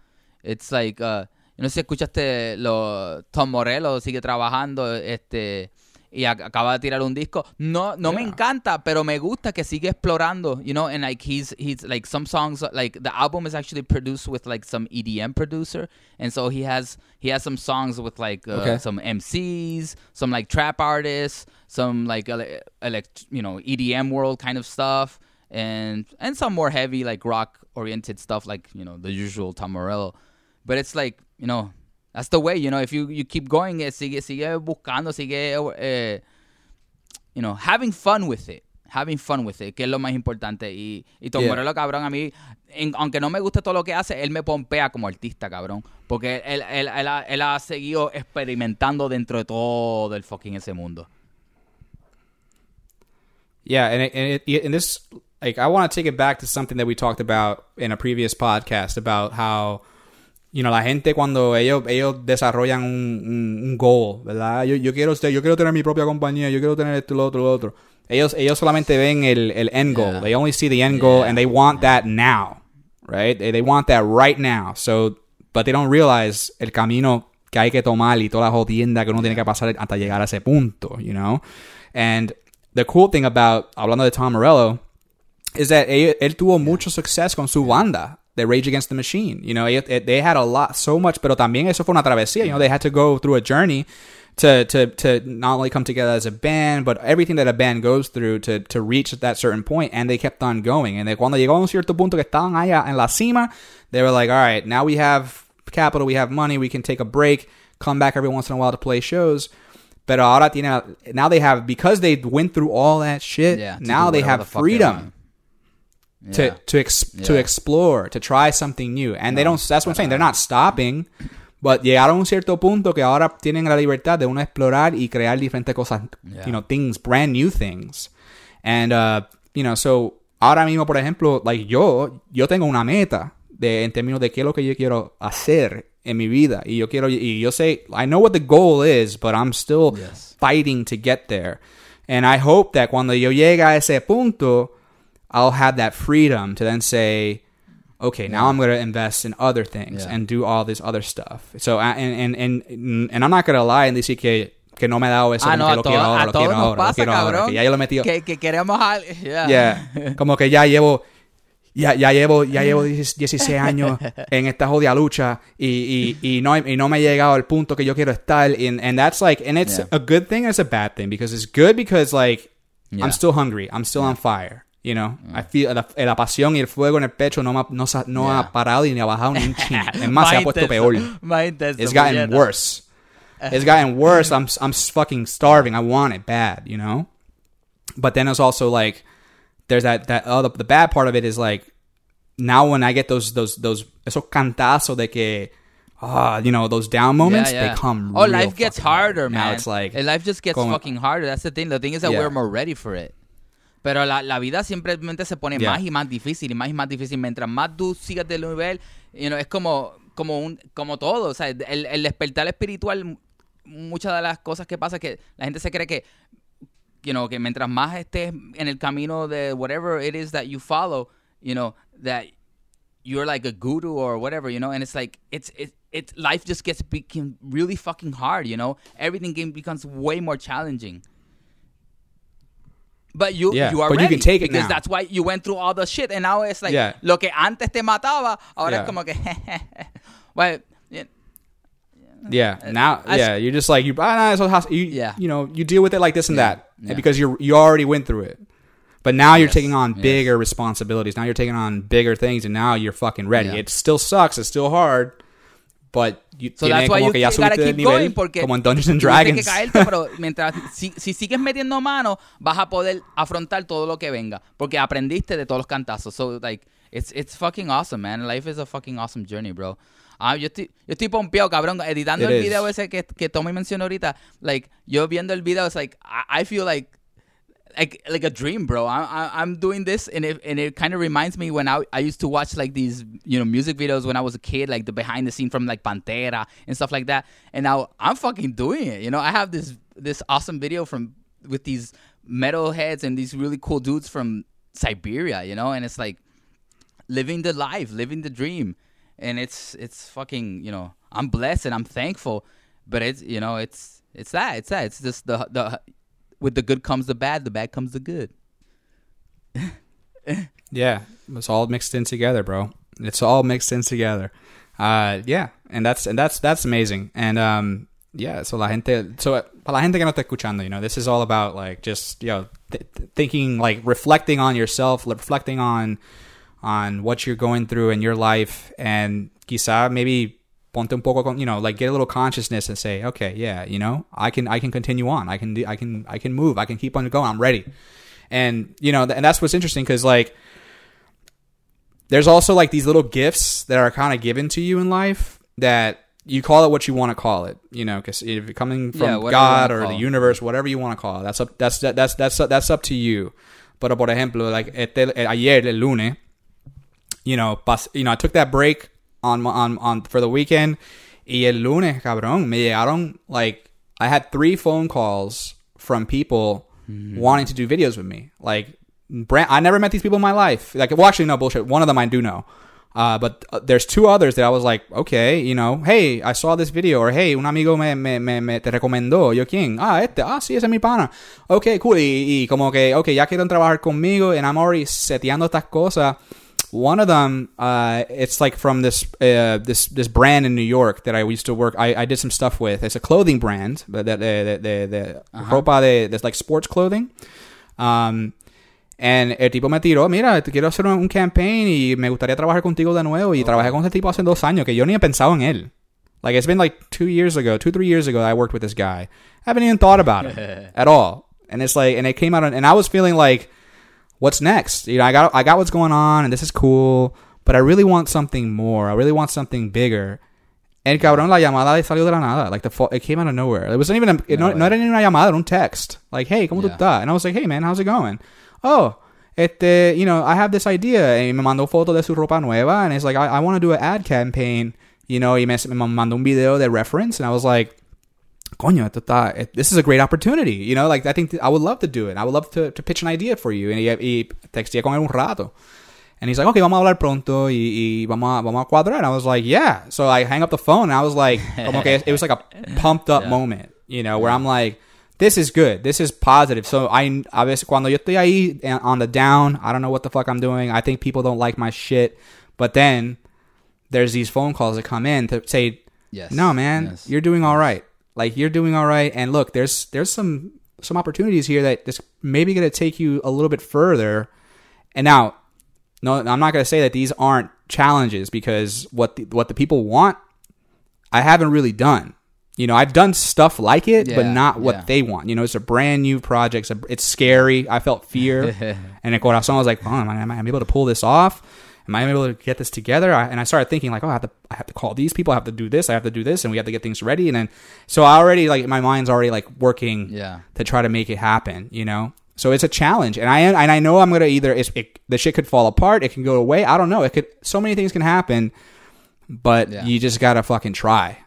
It's like, uh, you know, si escuchaste lo Tom Morello sigue trabajando, este. Y acaba de tirar un disco. No, no me encanta, pero me gusta que sigue explorando, you know, and like he's he's like some songs like the album is actually produced with like some EDM producer, and so he has he has some songs with like uh, Okay. some MCs, some like trap artists, some like ele- elect you know EDM world kind of stuff, and and some more heavy like rock oriented stuff like you know the usual Tom Morello, but it's like you know that's the way you know if you you keep going eh, sigue sigue buscando sigue eh, you know having fun with it having fun with it que es lo más importante y y Tom Yeah. Morello cabrón a mí en- aunque no me guste todo lo que hace él me pompea como artista cabrón porque él, él, él, ha, él ha seguido experimentando dentro de todo el fucking ese mundo Yeah, and it, and, it, and this like I want to take it back to something that we talked about in a previous podcast about how you know la gente cuando ellos ellos desarrollan un, un, un goal, ¿verdad? Yo, yo quiero yo quiero tener mi propia compañía, yo quiero tener esto lo otro lo otro. Ellos ellos solamente ven el, el end goal. Yeah. They only see the end goal Yeah. and they want that now, right? They, they want that right now. So but they don't realize el camino que hay que tomar y toda la jodienda que uno tiene que pasar hasta llegar a ese punto, you know? And the cool thing about, hablando de Tom Morello, is that él, él tuvo mucho suceso con su banda. De Rage Against the Machine. You know, ellos- eh, they had a lot, so much, pero también eso fue una travesía. You know, they had to go through a journey to to to not only come together as a band, but everything that a band goes through to to reach that certain point, and they kept on going. And de cuando llegó a un cierto punto que estaban allá en la cima, they were like, all right, now we have capital, we have money, we can take a break, come back every once in a while to play shows. But ahora tiene, now they have because they went through all that shit. Yeah, now they have the they freedom. To Yeah. to ex- to explore, to try something new. And they don't that's what I'm saying, they're not stopping, but llegaron a un cierto punto que ahora tienen la libertad de uno explorar y crear diferentes cosas, Yeah. you know, things, brand new things. And uh, you know, so ahora mismo, por ejemplo, like yo yo tengo una meta de en términos de qué es lo que yo quiero hacer en mi vida y yo quiero y yo sé I know what the goal is, but I'm still Yes. fighting to get there. And I hope that cuando yo llegue a ese punto, I'll have that freedom to then say, okay, now I'm going to invest in other things Yeah. and do all this other stuff. So, and, and, and, and I'm not going to lie and decir que, que no me he dado eso, Ah, no, que a, lo todos- quiero ahora, a lo quiero ahora, lo pasa, quiero ahora, que ya yo lo he metido. Que, que queremos al... Yeah. Yeah. Como que ya llevo, ya, ya llevo, ya llevo 16 años en esta jodida lucha y, y, y, no, y no me he llegado al punto que yo quiero estar. And, and that's like, and it's Yeah. a good thing and it's a bad thing because it's good because like, Yeah. I'm still hungry. I'm still on fire. You know, mm. I feel la, eh, la pasión y el fuego en el pecho no, no, no Yeah. ha parado y ni ha bajado ni un chin. Es más, se ha puesto peor. It's gotten worse. It's gotten worse. I'm I'm fucking starving. I want it bad, you know. But then it's also like there's that that other the bad part of it is like now when I get those those those esos cantazos de que ah you know those down moments Yeah, yeah. they come. Oh, life gets fucking hard. harder, man. Now it's like And life just gets como- fucking harder. That's the thing. The thing is that we're more ready for it. Pero la, la vida simplemente se pone Yeah. más y más difícil y más y más difícil. Mientras más tú sigas del nivel, you know, es como, como, un, como todo. O sea, el, el despertar espiritual, muchas de las cosas que pasa es que la gente se cree que, you know, que mientras más estés en el camino de whatever it is that you follow, you know, that you're like a guru or whatever, you know, and it's like it's it it's life just gets become really fucking hard, you know. Everything game becomes way more challenging. But you Yeah, you are but you ready can take it because now. that's why you went through all the shit and now it's like Yeah. lo que antes te mataba, ahora Yeah. es como que well, yeah, Yeah. Now, I- yeah, you're just like you. Ah, nah, you, Yeah. You know, you deal with it like this and that because you you already went through it. But now you're Yes, taking on yes. bigger responsibilities. Now you're taking on bigger things, and now you're fucking ready. It still sucks. It's still hard, but you So tiene that's why como you que ya subiste de nivel, porque como en Dungeons and Dragons. que caerte, pero mientras si, si sigues metiendo mano, vas a poder afrontar todo lo que venga porque aprendiste de todos los cantazos. So like it's it's fucking awesome, man. Life is a fucking awesome journey, bro. Ah, yo estoy yo estoy pompeado, cabrón, editando It el is. video ese que que Tommy mencionó ahorita. Like yo viendo el video, it's like I, I feel like like like a dream, bro. I, I, I'm doing this, and it and it kind of reminds me when I I used to watch like these you know music videos when I was a kid, like the behind the scene from like Pantera and stuff like that. And now I'm fucking doing it. You know, I have this this awesome video from with these metal heads and these really cool dudes from Siberia. You know, and it's like living the life, living the dream, and it's it's fucking you know I'm blessed and I'm thankful, but it's you know it's it's that it's that it's just the the with the good comes the bad, the bad comes the good. Yeah, it's all mixed in together, bro. It's all mixed in together. Uh, yeah, and that's and that's that's amazing. And um, yeah, so la gente, so para la gente que no está escuchando, you know, this is all about like just you know th- th- thinking, like reflecting on yourself, reflecting on on what you're going through in your life, and quizá maybe ponte un poco, you know, like get a little consciousness and say, okay, yeah, you know, I can I can continue on, I can do, I can I can move, I can keep on going, I'm ready. And you know, th- and that's what's interesting because like there's also like these little gifts that are kind of given to you in life that you call it what you want to call it, you know, because if you're coming from you God or the universe, whatever you want to call it, that's up, that's that's that's that's up to you. But, por ejemplo, like este, eh, ayer el lunes, you know, pas, you know, I took that break on on on for the weekend, y el lunes, cabrón, me llegaron like I had three phone calls from people wanting to do videos with me, like brand, I never met these people in my life. Like, well, actually, no bullshit. One of them I do know. Uh, but uh, there's two others that I was like, okay, you know, hey, I saw this video, or hey, un amigo me, me, me, me te recomendó. Yo, ¿quién? Ah, este, ah, sí, ese es mi pana. Ok, cool. Y, y como que, ok, ya quieren trabajar conmigo, and I'm already seteando estas cosas one of them, uh, it's like from this uh, this this brand in New York that I used to work. I, I did some stuff with. It's a clothing brand, but the the the, the ropa de that's like sports clothing. Um, and el tipo me tiró, mira, te quiero hacer un, un campaign y me gustaría trabajar contigo de nuevo. Y trabajé con este tipo hace dos años que yo ni he pensado en él. Like it's been like two years ago, two three years ago, that I worked with this guy. I haven't even thought about it at all. And it's like, and it came out, and I was feeling like, what's next? You know, I got I got what's going on, and this is cool, but I really want something more. I really want something bigger. El cabrón, la llamada salió de la nada. Like the fo- it came out of nowhere. It wasn't even a, it, no, no era ni una llamada, un text. Like, hey, ¿cómo tú Yeah. estás? And I was like, hey man, how's it going? Oh, este, you know, I have this idea. Y me mandó foto de su ropa nueva, and it's like, I, I want to do an ad campaign. You know, y me, me mandó un video de reference, and I was like, coño, está, it- this is a great opportunity. You know, like I think I would love to do it. I would love to, to pitch an idea for you. Y, y texté con él un rato. And he's like, okay, vamos a hablar pronto y, y vamos, a, vamos a cuadrar. And I was like, yeah. So I hang up the phone and I was like, okay, it was like a pumped up moment, you know, where I'm like, this is good. This is positive. So I, a veces cuando yo estoy ahí eh, on the down, I don't know what the fuck I'm doing. I think people don't like my shit. But then there's these phone calls that come in to say, Yes. no, man, Yes. you're doing all right. Like you're doing all right. And look, there's there's some some opportunities here that just maybe going to take you a little bit further. And now, no, I'm not going to say that these aren't challenges because what the, what the people want, I haven't really done. You know, I've done stuff like it, but not what yeah. they want. You know, it's a brand new project. It's, a, it's scary. I felt fear, and in corazón, I was like, "Oh, am I, am I able to pull this off? Am I able to get this together?" I, and I started thinking, like, "Oh, I have to, I have to call these people. I have to do this. I have to do this, and we have to get things ready." And then, so I already like my mind's already like working Yeah. to try to make it happen. You know, so it's a challenge, and I and I know I'm gonna either it's, it, the shit could fall apart, it can go away. I don't know. It could so many things can happen, but Yeah. you just gotta fucking try.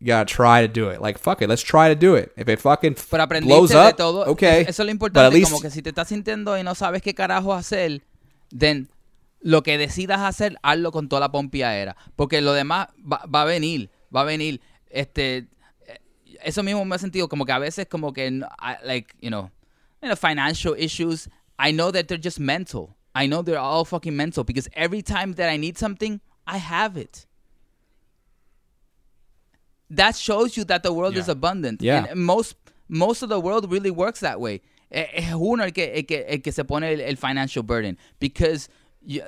You gotta try to do it. Like fuck it, let's try to do it. If it fucking Pero blows up, todo. okay. Eso es lo But at importante. least como que si te estás sintiendo y no sabes qué carajo hacer, then lo que decidas hacer, hazlo con toda la pompiadera. Porque lo demás va, va a venir. Va a venir. Este, eh, eso mismo me ha sentido como que a veces como que, I- like, you know, you know, financial issues, I know that they're just mental. I know they're all fucking mental because every time that I need something, I have it. That shows you that the world is abundant. Yeah. And most most of the world really works that way. Eh, Es uno el que, el que, el que se pone el, el financial burden because you,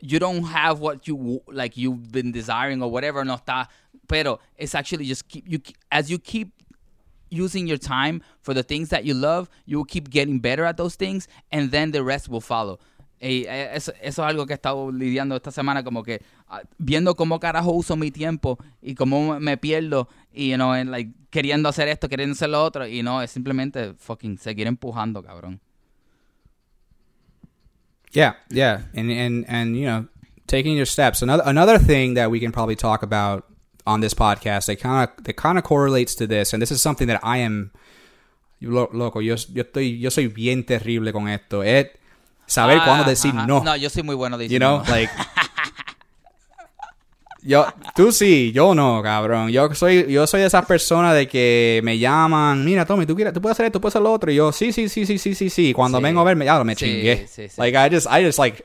you don't have what you like you've been desiring or whatever no está pero it's actually just keep you as you keep using your time for the things that you love you will keep getting better at those things and then the rest will follow. Y, eh, eso, eso es algo que he estado lidiando esta semana como que ah, viendo cómo carajo uso mi tiempo y cómo me pierdo y you know, en, like, queriendo hacer esto queriendo hacer lo otro y no es simplemente fucking seguir empujando cabrón Yeah, yeah, and and and you know, taking your steps. Another another thing that we can probably talk about on this podcast that kind of that kind of correlates to this, and this is something that I am lo- loco. Yo yo estoy yo soy bien terrible con esto. Es saber Ah, cuándo decir ajá. no. no yo soy muy bueno You know, no. like yo tú sí, yo no, cabrón. Yo soy yo soy de esas personas de que me llaman, mira, Tommy, tú quieres, tú puedes hacer esto, tú puedes hacer lo otro y yo sí, sí, sí, sí, sí, sí, sí. Cuando Sí. vengo a verme, ya me Sí, chingué. sí, sí. Like I just I just like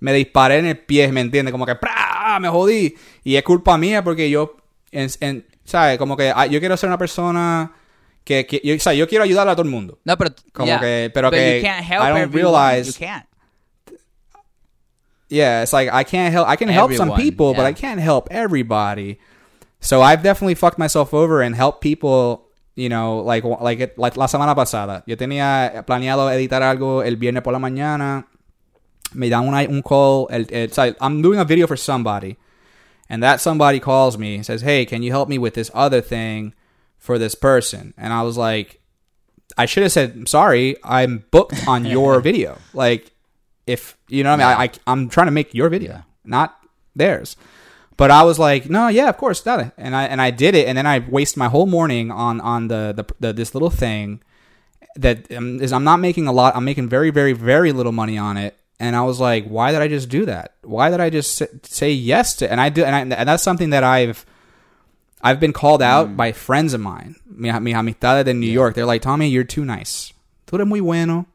me disparé en el pie, ¿me entiendes? Como que ¡pra! me jodí y es culpa mía porque yo en, en- ¿sabes? Como que ah, yo quiero ser una persona que, que yo, o sea, yo quiero ayudar a todo el mundo. No, pero Como yeah, que- pero que you can't help I don't everyone. realize- you can't. Yeah, it's like I can't help. I can help some Everyone, people, but. I can't help everybody. So I've definitely fucked myself over and helped people. You know, like like like la semana pasada, yo tenía planeado editar algo el viernes por la mañana. Me dan una, un call. El, el, o sea, I'm doing a video for somebody, and that somebody calls me and says, "Hey, can you help me with this other thing for this person?" And I was like, I should have said, sorry, I'm booked on your video." Like, if you know what I mean, I, I I'm trying to make your video, Yeah. not theirs. But I was like, no, yeah, of course, dale. And I and I did it, and then I wasted my whole morning on on the the, the this little thing that um, is I'm not making a lot. I'm making very very very little money on it. And I was like, why did I just do that? Why did I just say, yes to? And I do, and, I, and that's something that I've I've been called out by friends of mine, mi, mis amistades in New York. They're like, Tommy, you're too nice. Tú eres muy bueno.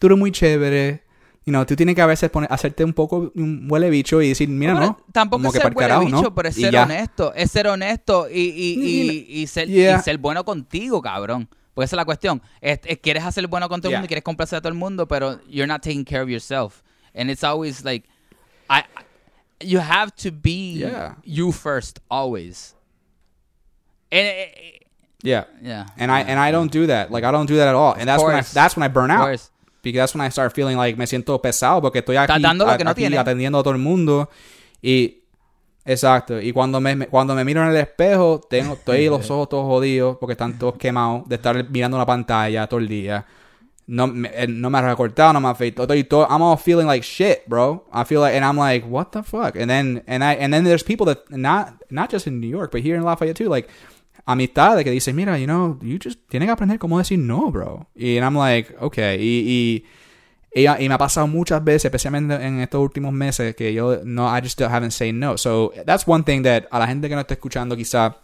Tú eres muy chévere. You know, tú tienes que a veces poner, hacerte un poco un huele bicho y decir, mira, no. Tampoco es ser huele bicho, ¿no? pero es ser honesto. Es ser honesto y, y, y, y ser, Yeah. ser bueno contigo, cabrón. Porque esa es la cuestión. Es- es- quieres hacer bueno con todo el Yeah. mundo, quieres complacer a todo el mundo, pero you're not taking care of yourself. And it's always like, I, you have to be Yeah. you first, always. And, eh, eh, Yeah. yeah. And I and I don't do that. Like I don't do that at all. And that's when I course. that's when I burn Of out. Because that's when I start feeling like me siento pesado porque estoy aquí, Estás dando lo a- que no aquí atendiendo a todo el mundo y exacto. Y cuando me me- cuando me miro en el espejo, tengo estoy los ojos todos jodidos porque están todos quemados de estar mirando una pantalla todo el día. No me, eh, no me he recortado, no me he afeitado. Estoy todo, I'm all feeling like shit, bro. I feel like, and I'm like, what the fuck? And then, and I, and then there's people that not, not just in New York, but here in Lafayette too, like, amistades que dicen, mira, you know, you just tienes que aprender cómo decir no, bro. Y I'm like, okay. Y, y, y, y me ha pasado muchas veces, especialmente en estos últimos meses, que yo no, I just haven't said no. So that's one thing that a la gente que no está escuchando quizá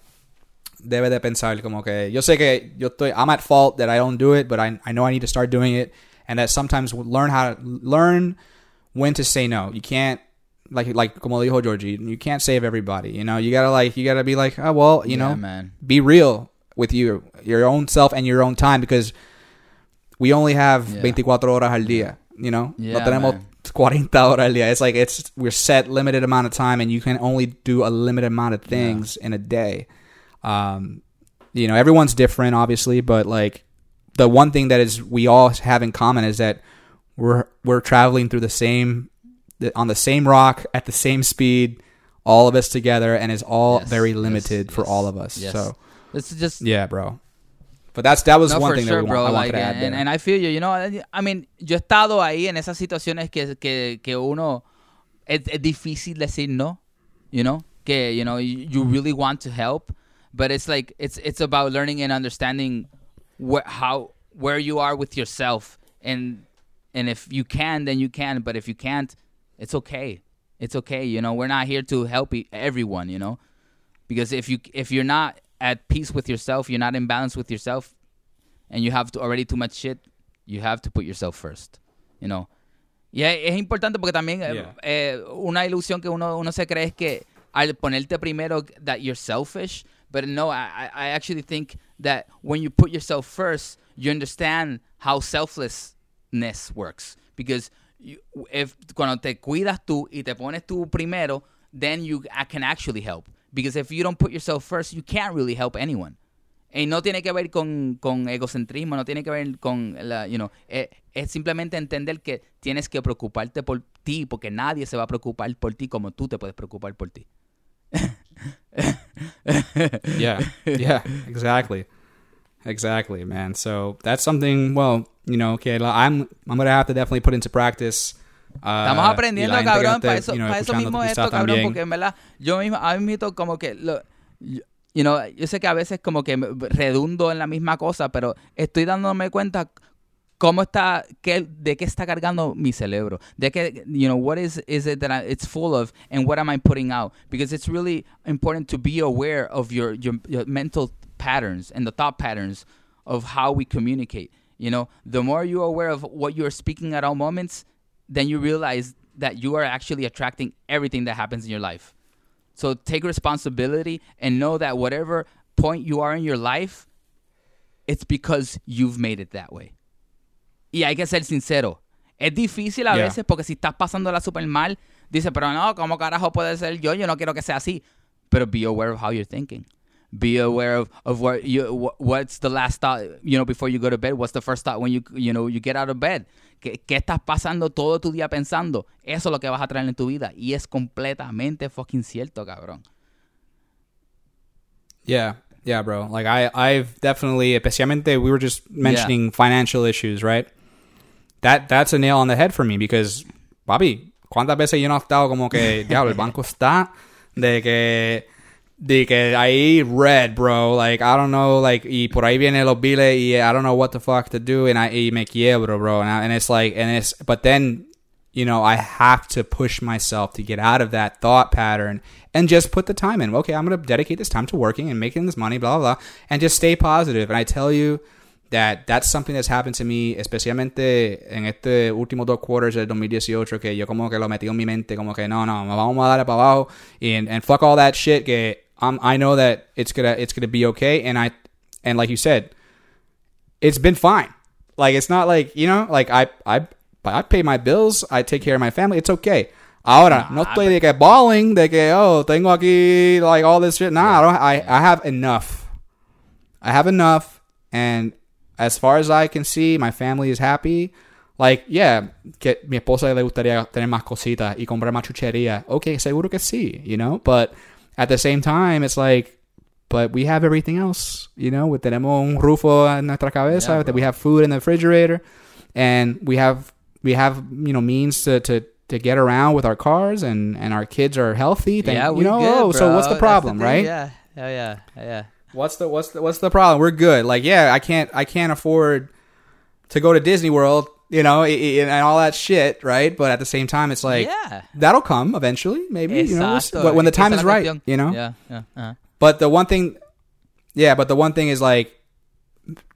debe de pensar como que yo sé que yo estoy I'm at fault that I don't do it, but I I know I need to start doing it, and that sometimes learn how to learn when to say no. You can't like like como dijo Georgie, you can't save everybody. You know, you gotta like you gotta be like, oh well, you Yeah, know, man. be real with you, your own self and your own time because we only have Yeah. 24 horas al día. You know, no Yeah, tenemos man. 40 horas al día. It's like it's we're set limited amount of time, and you can only do a limited amount of things in a day. Um, you know, everyone's different, obviously, but like the one thing that is we all have in common is that we're we're traveling through the same on the same rock at the same speed, all of us together, and it's all Yes, very yes, limited for yes, all of us. yes. So It's just yeah, bro. But that's that was no, one thing sure, that we bro. want, I like, wanted to add and, and I feel you. You know, I mean, yo he estado ahí en esas situaciones que, que, que uno es, es difícil decir no. You know, que you know you, you mm-hmm. really want to help, but it's like it's it's about learning and understanding where how where you are with yourself, and and if you can, then you can. But if you can't, it's okay. It's okay. You know, we're not here to help e- everyone. You know, because if you if you're not at peace with yourself, you're not in balance with yourself, and you have to, already too much shit, you have to put yourself first. You know. Y es, importante porque también eh, Yeah. eh, una ilusión que uno, uno se cree es que al ponerte primero that you're selfish, but no, I, I actually think that when you put yourself first, you understand how selflessness works. Because if cuando te cuidas tú y te pones tú primero, then you can actually help. Because if you don't put yourself first, you can't really help anyone. Y no tiene que ver con, con egocentrismo, no tiene que ver con, la, you know, eh, es simplemente entender que tienes que preocuparte por ti, porque nadie se va a preocupar por ti como tú te puedes preocupar por ti. yeah yeah exactly exactly man so that's something well you know okay la- i'm i'm gonna have to definitely put into practice uh, Estamos aprendiendo, que cabrón, para eso, you know, para eso mismo esto, cabrón, también. porque en verdad, yo mismo, a mí mismo como que, lo, yo- you know, yo sé que a veces como que redundo en la misma cosa, pero estoy dándome cuenta cómo está, qué, de qué está cargando mi cerebro, de qué, you know, what is, is it that I, it's full of, and what am I putting out, because it's really important to be aware of your, your, your mental patterns and the thought patterns of how we communicate. You know, the more you're aware of what you're speaking at all moments, then you realize that you are actually attracting everything that happens in your life. So take responsibility and know that whatever point you are in your life, it's because you've made it that way. Y hay que ser sincero. Es difícil a Yeah. veces porque si estás pasándola súper mal, dices, pero no, ¿cómo carajo puede ser yo? Yo no quiero que sea así. Pero be aware of how you're thinking. Be aware of, of what you, wh- what's the last thought, you know, before you go to bed. What's the first thought when you, you know, you get out of bed. ¿Qué, ¿Qué estás pasando todo tu día pensando? Eso es lo que vas a traer en tu vida. Y es completamente fucking cierto, cabrón. Yeah, yeah, bro. Like I, I've definitely, especialmente, we were just mentioning financial issues, right? That that's a nail on the head for me because, papi, cuántas veces yo no he estado como que, diablo, el banco está de que, de que ahí red, bro. Like I don't know, like y por ahí viene los biles y I don't know what the fuck to do and I y me quiebro, bro. And, I, and it's like, and it's, but then you know, I have to push myself to get out of that thought pattern and just put the time in. Okay, I'm going to dedicate this time to working and making this money, blah, blah, blah, and just stay positive. And I tell you, that that's something that's happened to me, especialmente en este último dos quarters del 2018, que yo como que lo metí en mi mente, como que no, no, vamos a darle para abajo, and, and fuck all that shit, que um, I know that it's gonna, it's gonna be okay, and I, and like you said, it's been fine. Like, it's not like, you know, like I, I, I pay my bills, I take care of my family, it's okay. Ahora, no estoy de que balling, de que, oh, tengo aquí, like, all this shit. Nah, I, don't, I, I have enough. I have enough, and as far as I can see, my family is happy. Like, yeah, que mi esposa le gustaría tener más cositas y comprar más chuchería. Okay, seguro que sí, you know? But at the same time, it's like, but we have everything else, you know? We tenemos un rufo en nuestra cabeza, Yeah, that we have food in the refrigerator, and we have, we have, you know, means to, to, to get around with our cars, and, and our kids are healthy. Thank, yeah, you we know, good, oh, so what's the problem, thing, right? Yeah, yeah, yeah, yeah. What's the what's the what's the problem? We're good. Like, yeah, I can't I can't afford to go to Disney World, you know, and all that shit, right? But at the same time, it's like yeah. that'll come eventually, maybe. You know, we'll s- Exacto. but when the time is right, you know. Yeah, yeah, uh-huh. But the one thing, yeah, but the one thing is like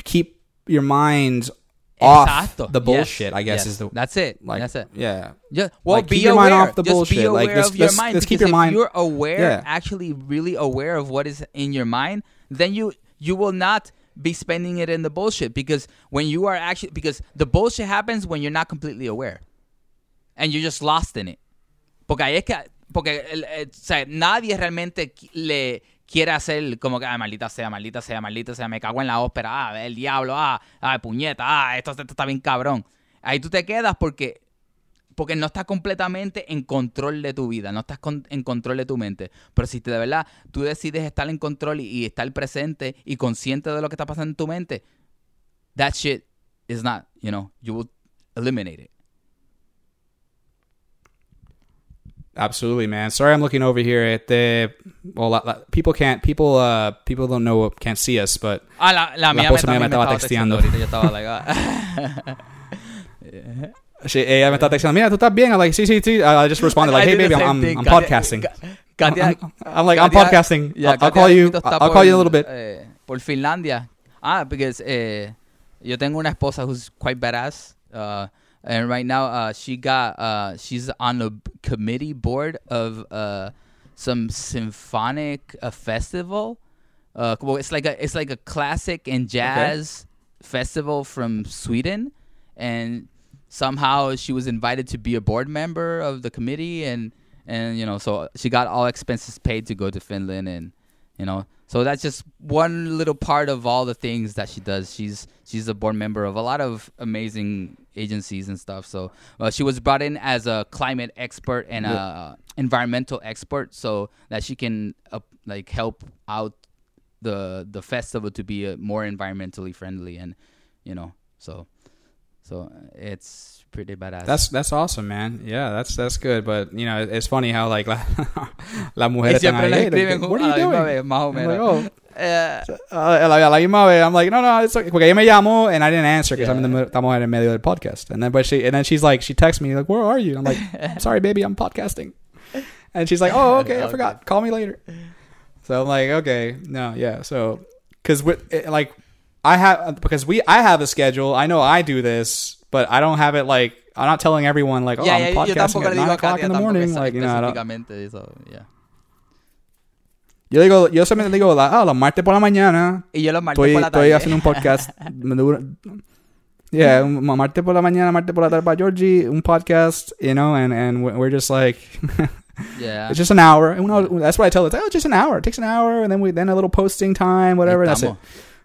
keep your mind off Exacto. the Yes, bullshit. I guess yes. is the That's it. like That's it. Yeah, Yeah. Well, Like, be keep your aware. mind off the Just bullshit. be aware Like, let's- of your let's- mind. let's keep your mind- If you're aware, Yeah. actually, really aware of what is in your mind, then you you will not be spending it in the bullshit. Because when you are actually, because the bullshit happens when you're not completely aware, and you're just lost in it. Porque ahí es que, porque o sea, nadie realmente le quiere hacer como que, ah, maldita sea, maldita sea, maldita sea, me cago en la ópera, ah, el diablo, ah, ah, puñeta, ah, esto, esto está bien cabrón. Ahí tú te quedas porque porque no estás completamente en control de tu vida, no estás con- en control de tu mente. Pero si te, de verdad tú decides estar en control y, y estar presente y consciente de lo que está pasando en tu mente, that shit is not, you know, you will eliminate it. Absolutely, man. Sorry, I'm looking over here at the. Well, la- la- people can't. People. Uh, people don't know. Can't see us, but Ah, la, la mía me, mía me estaba texteando. texteando. Ahorita yo estaba like, ah. she, ella me está textando. Mira, tú estás bien. I'm like, sí, sí, sí. I I just responded like, hey, baby, I'm, I'm. I'm podcasting. Katia- I'm, I'm like, I'm podcasting. Yeah, I'll, I'll call you. I'll call you a little bit. eh, por Finlandia. Ah, because eh, yo tengo una esposa who's quite badass. Uh, and right now, uh, she got uh, she's on the committee board of uh, some symphonic uh, festival. Uh, well, it's like a it's like a classic and jazz festival from Sweden, and somehow she was invited to be a board member of the committee, and and you know, so she got all expenses paid to go to Finland, and you know, so that's just one little part of all the things that she does. She's she's a board member of a lot of amazing agencies and stuff. So uh, she was brought in as a climate expert and a environmental expert, so that she can uh, like help out the the festival to be uh, more environmentally friendly, and you know, so so it's pretty badass. That's that's awesome, man. Yeah, that's that's good. But you know, it's funny how like la, las Y mujeres están ahí. la hey, like, what are you doing? vez, más o I'm like, menos. oh, Eh, Uh, a, la, a la misma vez, I'm like, no, no, it's okay. Porque ella me llamó and I didn't answer because Yeah. I'm in the, estamos en el medio del podcast. And then, but she, and then she's like, she texts me like, where are you? And I'm like, sorry, baby, I'm podcasting. And she's like, oh, okay, I forgot. Call me later. So I'm like, okay, no, yeah. So, because with like, I have because we I have a schedule. I know I do this, but I don't have it like I'm not telling everyone like, oh, yeah, I'm yeah, podcasting at nine o'clock in the morning. Like, you know, I don't, eso, yeah. yo digo, yo solamente digo, la, ah, los martes por la mañana Y yo los martes estoy, por la estoy tarde. haciendo un podcast. yeah, un martes por la mañana, martes por la tarde para Georgie, un podcast, you know, and, and we're just like, Yeah. it's just an hour. And that's what I tell it. Oh, it's just an hour. It takes an hour, and then we then a little posting time, whatever. That's it.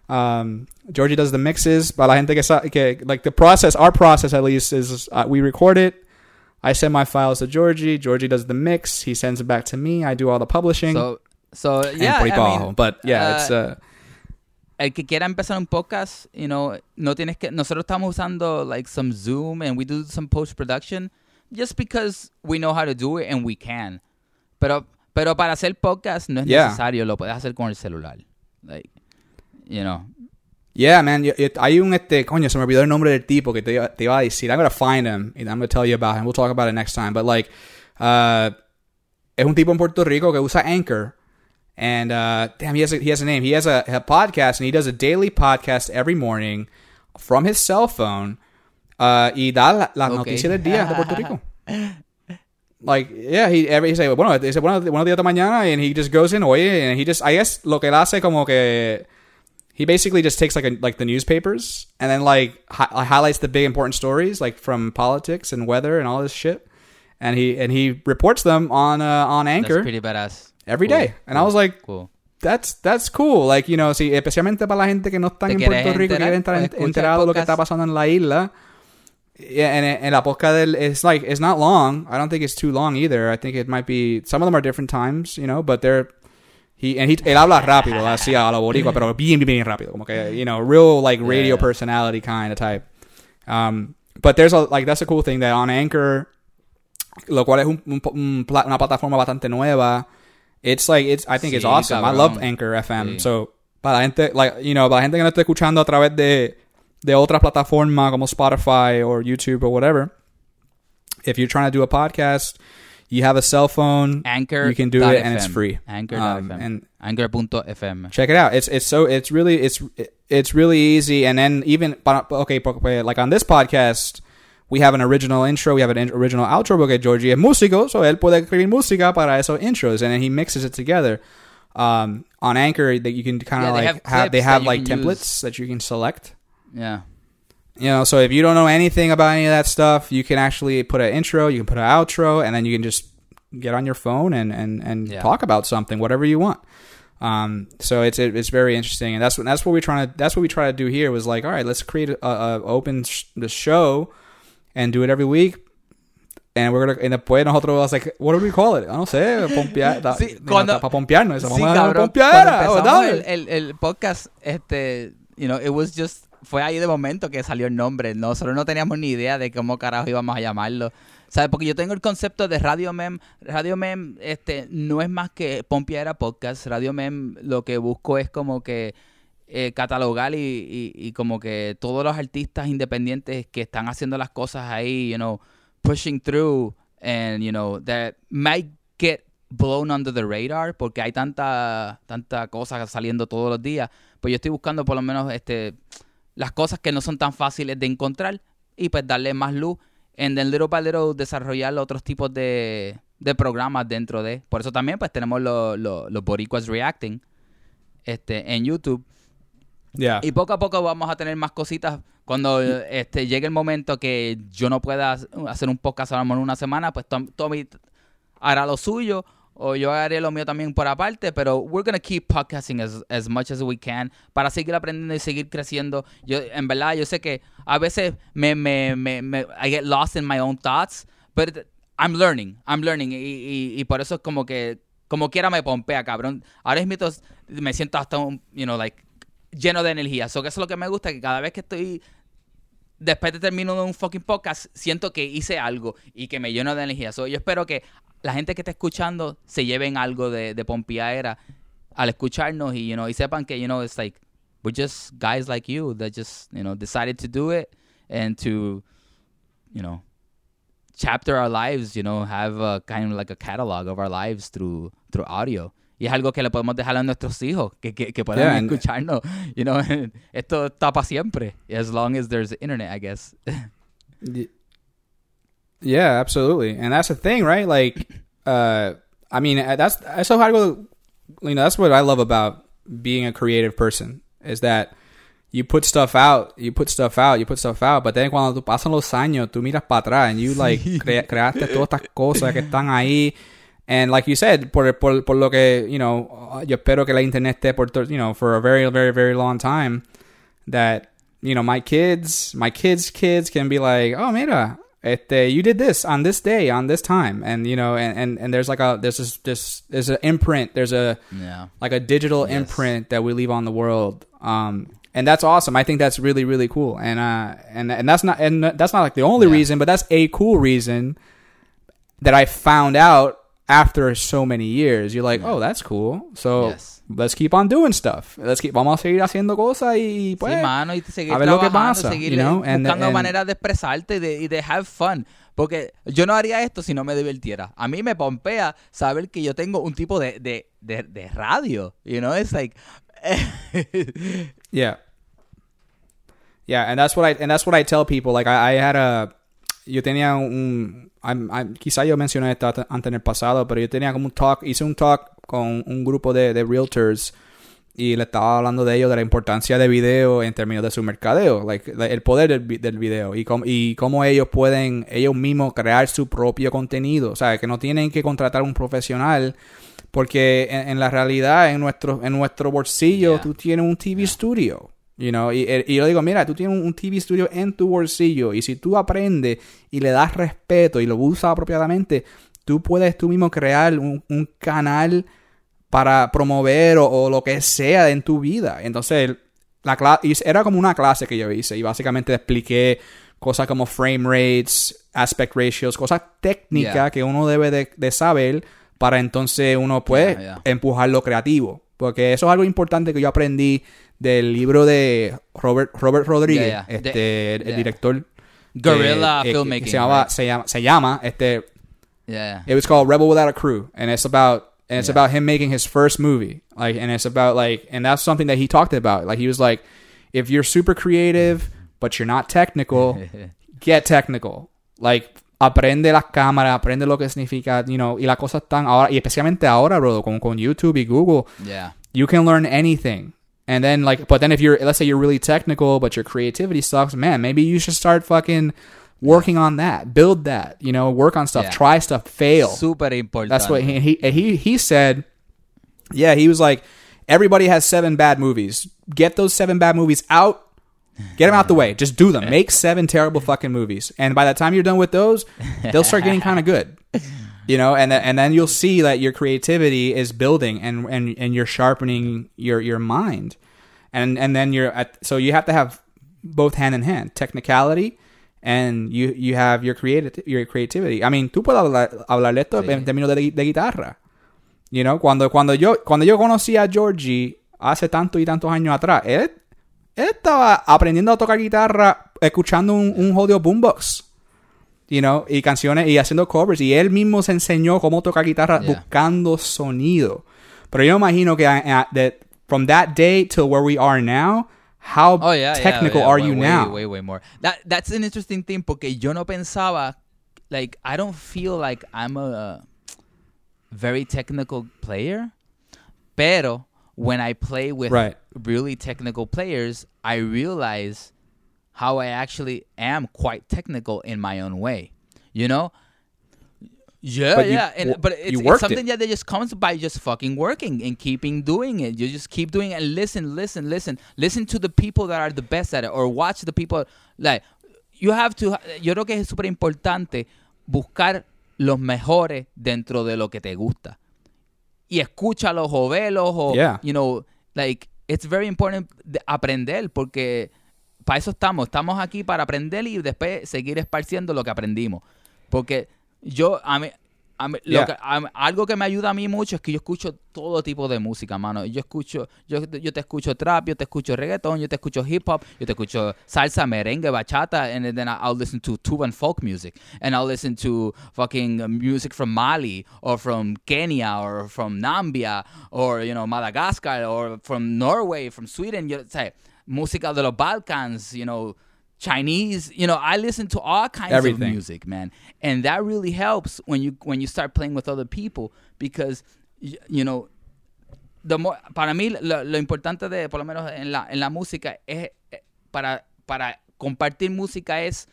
Um, Georgie does the mixes. Para la gente que, sa- que like the process, our process at least is uh, we record it. I send my files to Georgie. Georgie does the mix. He sends it back to me. I do all the publishing. So, so yeah, I mean, but yeah, uh, it's uh, el que quiera empezar un podcast, you know, no tienes que nosotros estamos usando like some Zoom and we do some post production just because we know how to do it and we can. Pero pero para hacer podcast no es Yeah. necesario, lo puedes hacer con el celular. Like, you know. Yeah, man. y- Hay un este, coño, se me olvidó el nombre del tipo que te, iba- te iba a decir. I'm gonna find him and I'm gonna tell you about him. We'll talk about it next time. But like, uh, es un tipo en Puerto Rico que usa Anchor And uh, damn, he has a, he has a name. He has a, a podcast, and he does a daily podcast every morning from his cell phone. Uh, y da la, la Okay. noticia del día de Puerto Rico. Like, yeah, he, every, he say, bueno, dice, bueno, buenos días de mañana, and he just goes in, oye, and he just, I guess, lo que él hace como que, he basically just takes like a, like the newspapers and then like hi- highlights the big important stories like from politics and weather and all this shit, and he and he reports them on uh, on That's Anchor pretty badass. every Cool, day. And I was like, cool. that's that's cool. Like, you know, sí, especialmente para la gente que no está ¿Te en Puerto Rico, enterar? estar ¿O en- escuchar enterado de lo que está pasando en la isla. Yeah, and, and la podcast del, it's like, it's not long. I don't think it's too long either. I think it might be, some of them are different times, you know, but they're, he, and he, él habla rápido, así a lo boricua, pero bien, bien, bien rápido. Como que, you know, real, like, radio Yeah. personality kind of type. Um, but there's a, like, that's a cool thing that on Anchor, lo cual es un, un, un una plataforma bastante nueva. It's like it's I think it's Sí, awesome. I love Anchor FM. Sí. So, para la gente like you know, para la gente que no esté escuchando a través de de otras plataformas como Spotify or YouTube or whatever, if you're trying to do a podcast, you have a cell phone, Anchor. you can do it and it's free. Anchor. Um, FM. and Anchor.fm. check it out. It's it's so it's really it's it's really easy. And then even okay, like on this podcast, we have an original intro, we have an in- original outro porque Georgie es músico, so él puede escribir música para esos intros, and then he mixes it together. Um, on Anchor, that you can kind of Yeah, like have have, they have like templates that you can select. Yeah. You know, so if you don't know anything about any of that stuff, you can actually put an intro, you can put an outro, and then you can just get on your phone and and and Yeah. talk about something, whatever you want. Um, so it's it, it's very interesting, and that's what that's what we trying to that's what we try to do here was like, all right, let's create a, a open sh- the show and do it every week. And we're gonna, and después nosotros was like, what do we call it? I don't sé, pompear, da- Sí, cuando- para pompearnos, Sí, vamos a pompear, Cuando oh, empezamos el, el, el podcast, este, you know, it was just, fue ahí de momento que salió el nombre. Nosotros no teníamos ni idea de cómo carajo íbamos a llamarlo. ¿Sabes? Porque yo tengo el concepto de Radio Mem. Radio Mem este, no es más que Pompeadera Podcast. Radio Mem lo que busco es como que eh, catalogar y, y, y como que todos los artistas independientes que están haciendo las cosas ahí, you know, pushing through and, you know, that might get blown under the radar porque hay tanta tanta cosa saliendo todos los días. Pues yo estoy buscando por lo menos este las cosas que no son tan fáciles de encontrar y pues darle más luz en then little by little desarrollar otros tipos de, de programas dentro de. Por eso también pues tenemos los los- los boricuas reacting este en YouTube Yeah. y poco a poco vamos a tener más cositas. Cuando este, llegue el momento que yo no pueda hacer un podcast a lo mejor en una semana, pues Tom- Tommy hará lo suyo o yo haré lo mío también por aparte, pero we're gonna keep podcasting as, as much as we can para seguir aprendiendo y seguir creciendo. Yo, en verdad, yo sé que a veces me, me, me, me- I get lost in my own thoughts, but I'm learning, I'm learning y, y, por eso es como que como quiera me pompea, cabrón. Ahora mismo me siento hasta un, you know, like lleno de energía. So que eso es lo que me gusta, que cada vez que estoy después de termino de un fucking podcast, siento que hice algo y que me lleno de energía. So, yo espero que la gente que esté escuchando se lleven algo de, de al escucharnos y, you know, y sepan que, you know, it's like, we're just guys like you that just, you know, decided to do it and to, you know, chapter our lives, you know, have a kind of like a catalog of our lives through, through audio. Y es algo que le podemos dejar a nuestros hijos, que, que, que puedan Yeah, escucharnos. You know, esto está para siempre. As long as there's internet, I guess. Yeah, absolutely, and that's the thing, right? Like, uh, I mean, uh, that's eso es algo, you know, that's what I love about being a creative person is that you put stuff out, you put stuff out, you put stuff out, but then cuando tú pasan los años, tú miras para atrás and you like crea- creaste todas estas cosas que están ahí. And like you said, por, por, por lo que, you know, yo espero que la internet esté por, you know, for a very, very, very long time that you know my kids my kids kids can be like oh mira este you did this on this day on this time and you know and and, and there's like a there's this this there's an imprint there's a Yeah. like a digital Yes. imprint that we leave on the world um and that's awesome i think that's really really cool and uh and and that's not and that's not like the only Yeah. reason but that's a cool reason that i found out after so many years you're like oh that's cool so Yes. let's keep on doing stuff. Let's keep, vamos a seguir haciendo cosas y pues sí, mano, y seguir a ver lo que pasa, seguir you know, eh, and- buscando and- maneras de expresarte y de, y de have fun. Porque yo no haría esto si no me divirtiera. A mí me pompea saber que yo tengo un tipo de, de, de, de radio. You know, it's like... Yeah. Yeah, and that's what I and that's what I tell people. Like I, I had a yo tenía un I'm, I'm- quizá yo mencioné esto ante- antes en el pasado, pero yo tenía como un talk, hice un talk con un grupo de, de realtors y le estaba hablando de ellos de la importancia de video en términos de su mercadeo, like, el poder del, del video y cómo, y cómo ellos pueden ellos mismos crear su propio contenido, o sea, que no tienen que contratar un profesional porque en, en la realidad en nuestro en nuestro bolsillo Yeah. tú tienes un TV studio. You know, y, y yo digo, mira, tú tienes un, TV studio en tu bolsillo y si tú aprendes y le das respeto y lo usas apropiadamente, tú puedes tú mismo crear un, un canal para promover o, o lo que sea en tu vida. Entonces, la era como una clase que yo hice y básicamente expliqué cosas como frame rates, aspect ratios, cosas técnicas Yeah. que uno debe de, de saber para entonces uno puede Yeah, yeah. empujar lo creativo. Porque eso es algo importante que yo aprendí del libro de Robert, Robert Rodríguez, Yeah, yeah. este, De- el yeah. director. Guerrilla eh, filmmaking, Se llama, right? se llama, se llama este, yeah. it was called Rebel Without a Crew, and it's about and it's about him making his first movie. Like, and it's about like, and that's something that he talked about. Like, he was like, if you're super creative but you're not technical, get technical. Like, aprende las cámaras, aprende lo que significa, you know, y las cosas están ahora, y especialmente ahora, bro, con, con YouTube y Google, Yeah. you can learn anything. And then like, but then if you're, let's say you're really technical, but your creativity sucks, man, maybe you should start fucking working on that, build that, you know, work on stuff, Yeah. try stuff, fail. Súper important. That's what he, he he he said. Yeah, he was like, everybody has seven bad movies. Get those seven bad movies out. Get them out the way. Just do them. Make seven terrible fucking movies, and by the time you're done with those, they'll start getting kind of good. You know, and and then you'll see that your creativity is building, and and and you're sharpening your your mind, and and then you're at. So you have to have both hand in hand, technicality and you you have your creative your creativity. I mean, tú puedes hablar, hablar esto Sí. en términos de, de guitarra. You know, cuando cuando yo cuando yo conocí a Georgie hace tantos y tantos años atrás, él, él estaba aprendiendo a tocar guitarra escuchando un, un jodido boombox. You know, y canciones y haciendo covers y él mismo se enseñó cómo tocar guitarra Yeah. buscando sonido. Pero yo imagino que uh, uh, that from that day till where we are now, how Oh, yeah, yeah, technical yeah, are way, you way, now? Way, way more. That that's an interesting thing porque yo no pensaba like I don't feel like I'm a very technical player, pero when I play with Right. really technical players, I realize how I actually am quite technical in my own way. You know? Yeah, But you yeah, and but it's, it's something it. that just comes by just fucking working and keeping doing it. You just keep doing it and listen, listen, listen, listen to the people that are the best at it, or watch the people. Like you have to. Yo creo que es súper importante buscar los mejores dentro de lo que te gusta y escucha los jovelos o Yeah. you know like it's very important de aprender porque para eso estamos. Estamos aquí para aprender y después seguir esparciendo lo que aprendimos. Porque yo a mí, a mí- lo Yeah. que- a mí- algo que me ayuda a mí mucho es que yo escucho todo tipo de música mano. Yo escucho yo, yo te escucho trap yo te escucho reggaeton yo te escucho hip hop yo te escucho salsa merengue bachata and then I'll listen to tuba and folk music. And I'll listen to fucking music from Mali or from Kenya or from Nambia or you know Madagascar or from Norway from Sweden. Yo sé música de los Balkans you know Chinese you know I listen to all kinds Everything. of music man and that really helps when you when you start playing with other people because y- you know the more- para mí lo, lo importante de por lo menos en la, en la música es eh, para para compartir música es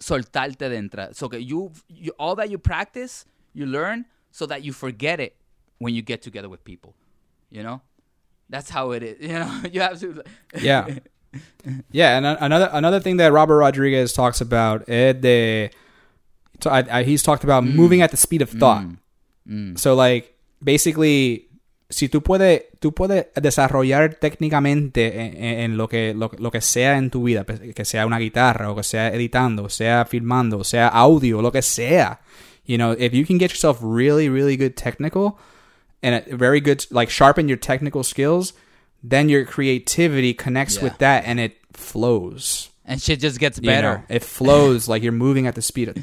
soltarte dentro so que you, you all that you practice you learn so that you forget it when you get together with people you know that's how it is you know you have to Yeah. Yeah, and another another thing that Robert Rodriguez talks about, de, so I, I, he's talked about mm. moving at the speed of thought. Mm. Mm. So like basically, si tú puedes tú puedes desarrollar técnicamente en, en- en lo que lo, lo que sea en tu vida, que sea una guitarra o que sea editando, o sea filmando, o sea audio, lo que sea. You know, if you can get yourself really really good technical, and a very good like sharpen your technical skills, then your creativity connects Yeah. with that and it flows. And shit just gets you better. know? It flows like you're moving at the speed of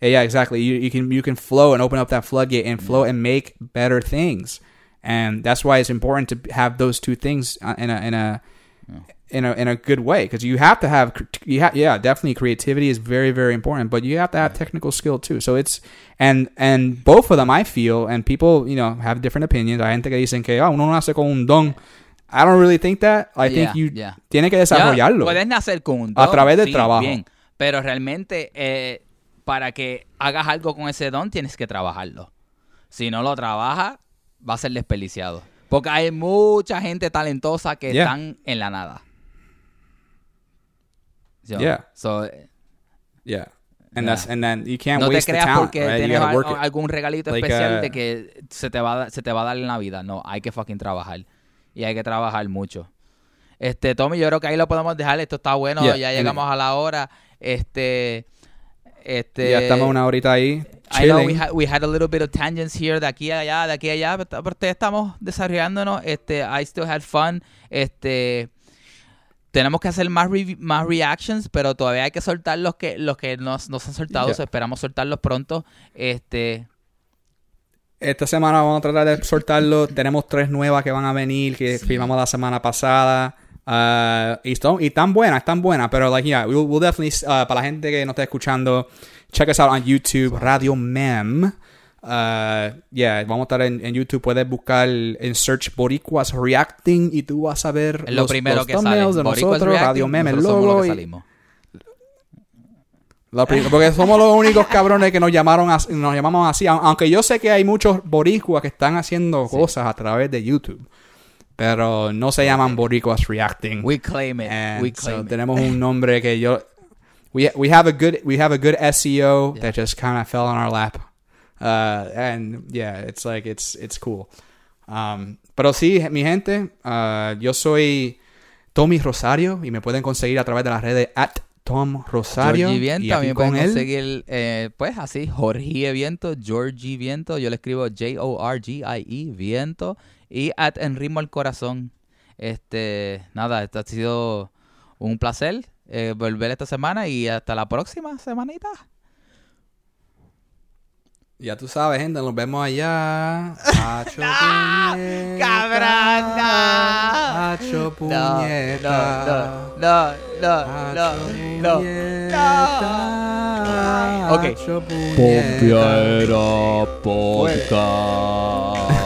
Yeah, yeah, exactly. You you can you can flow and open up that floodgate and flow and make better things. And that's why it's important to have those two things uh, in a in a in a in a good way because you have to have you have yeah definitely creativity is very very important but you have to have technical skill too so it's and and both of them I feel and people you know have different opinions hay gente que dicen que ah, uno nace con un don I don't really think that I think Yeah, you yeah. tiene que desarrollarlo puedes nacer con un A don, través del sí, trabajo. Bien, pero realmente eh, para que hagas algo con ese don tienes que trabajarlo. Si no lo trabajas, va a ser desperdiciado. Porque hay mucha gente talentosa que Yeah. están en la nada. So, Yeah. so, yeah and Yeah. that's and then you can't no te waste the creas talent porque right? you tienes al- algún regalito Like, especial uh, de que se te, va a, se te va a dar en la vida. No, hay que fucking trabajar. Y hay que trabajar mucho. Este, Tommy, yo creo que ahí lo podemos dejar. Esto está bueno. Yeah, ya llegamos a la hora. Este. Este. ya estamos una horita ahí I know we had, we had a little bit of tangents here, de aquí a allá, de aquí a allá, pero, pero estamos desarrollándonos. Este, I still had fun. Este, tenemos que hacer más, revi- más reactions, pero todavía hay que soltar los que los que nos, nos han soltado. Yeah. esperamos soltarlos pronto. Este, Esta semana vamos a tratar de soltarlo. Tenemos tres nuevas que van a venir, que filmamos la semana pasada. Uh, y, son, y están buenas, están buenas. Pero, like, yeah, we'll, we'll definitely, uh, para la gente que no está escuchando, check us out on YouTube, Radio Mem. Uh, yeah, vamos a estar en, en YouTube. Puedes buscar en search Boricuas Reacting y tú vas a ver es lo los, primero los que sale. thumbnails de Boricuas nosotros, Reacting, Radio Mem, el nosotros somos logo. que y-. Lo porque somos los únicos cabrones que nos llamaron nos llamamos así. Aun- Aunque yo sé que hay muchos boricuas que están haciendo cosas a través de YouTube. Pero no se llaman boricuas reacting. We claim it. And we so claim it. tenemos un nombre que yo we we have a good we have a good SEO Yeah. that just kind of fell on our lap. Uh, and yeah, it's like it's it's cool. Um, pero sí, mi gente, uh, yo soy Tommy Rosario y me pueden conseguir a través de las redes at Tom Rosario. Georgie Viento, y me con pueden él. conseguir, eh, pues así, Jorge Viento, Georgie Viento, yo le escribo J-O-R-G-I-E, Viento, y at En Ritmo al Corazón. Este, nada, esto ha sido un placer eh, volver esta semana y hasta la próxima semanita. Ya tú sabes, gente, nos vemos allá. Hacho puñeta. cabrón, no. Hacho No, puñeta. no, no, no, no, no, no. Ok. Puñeta. Podcast.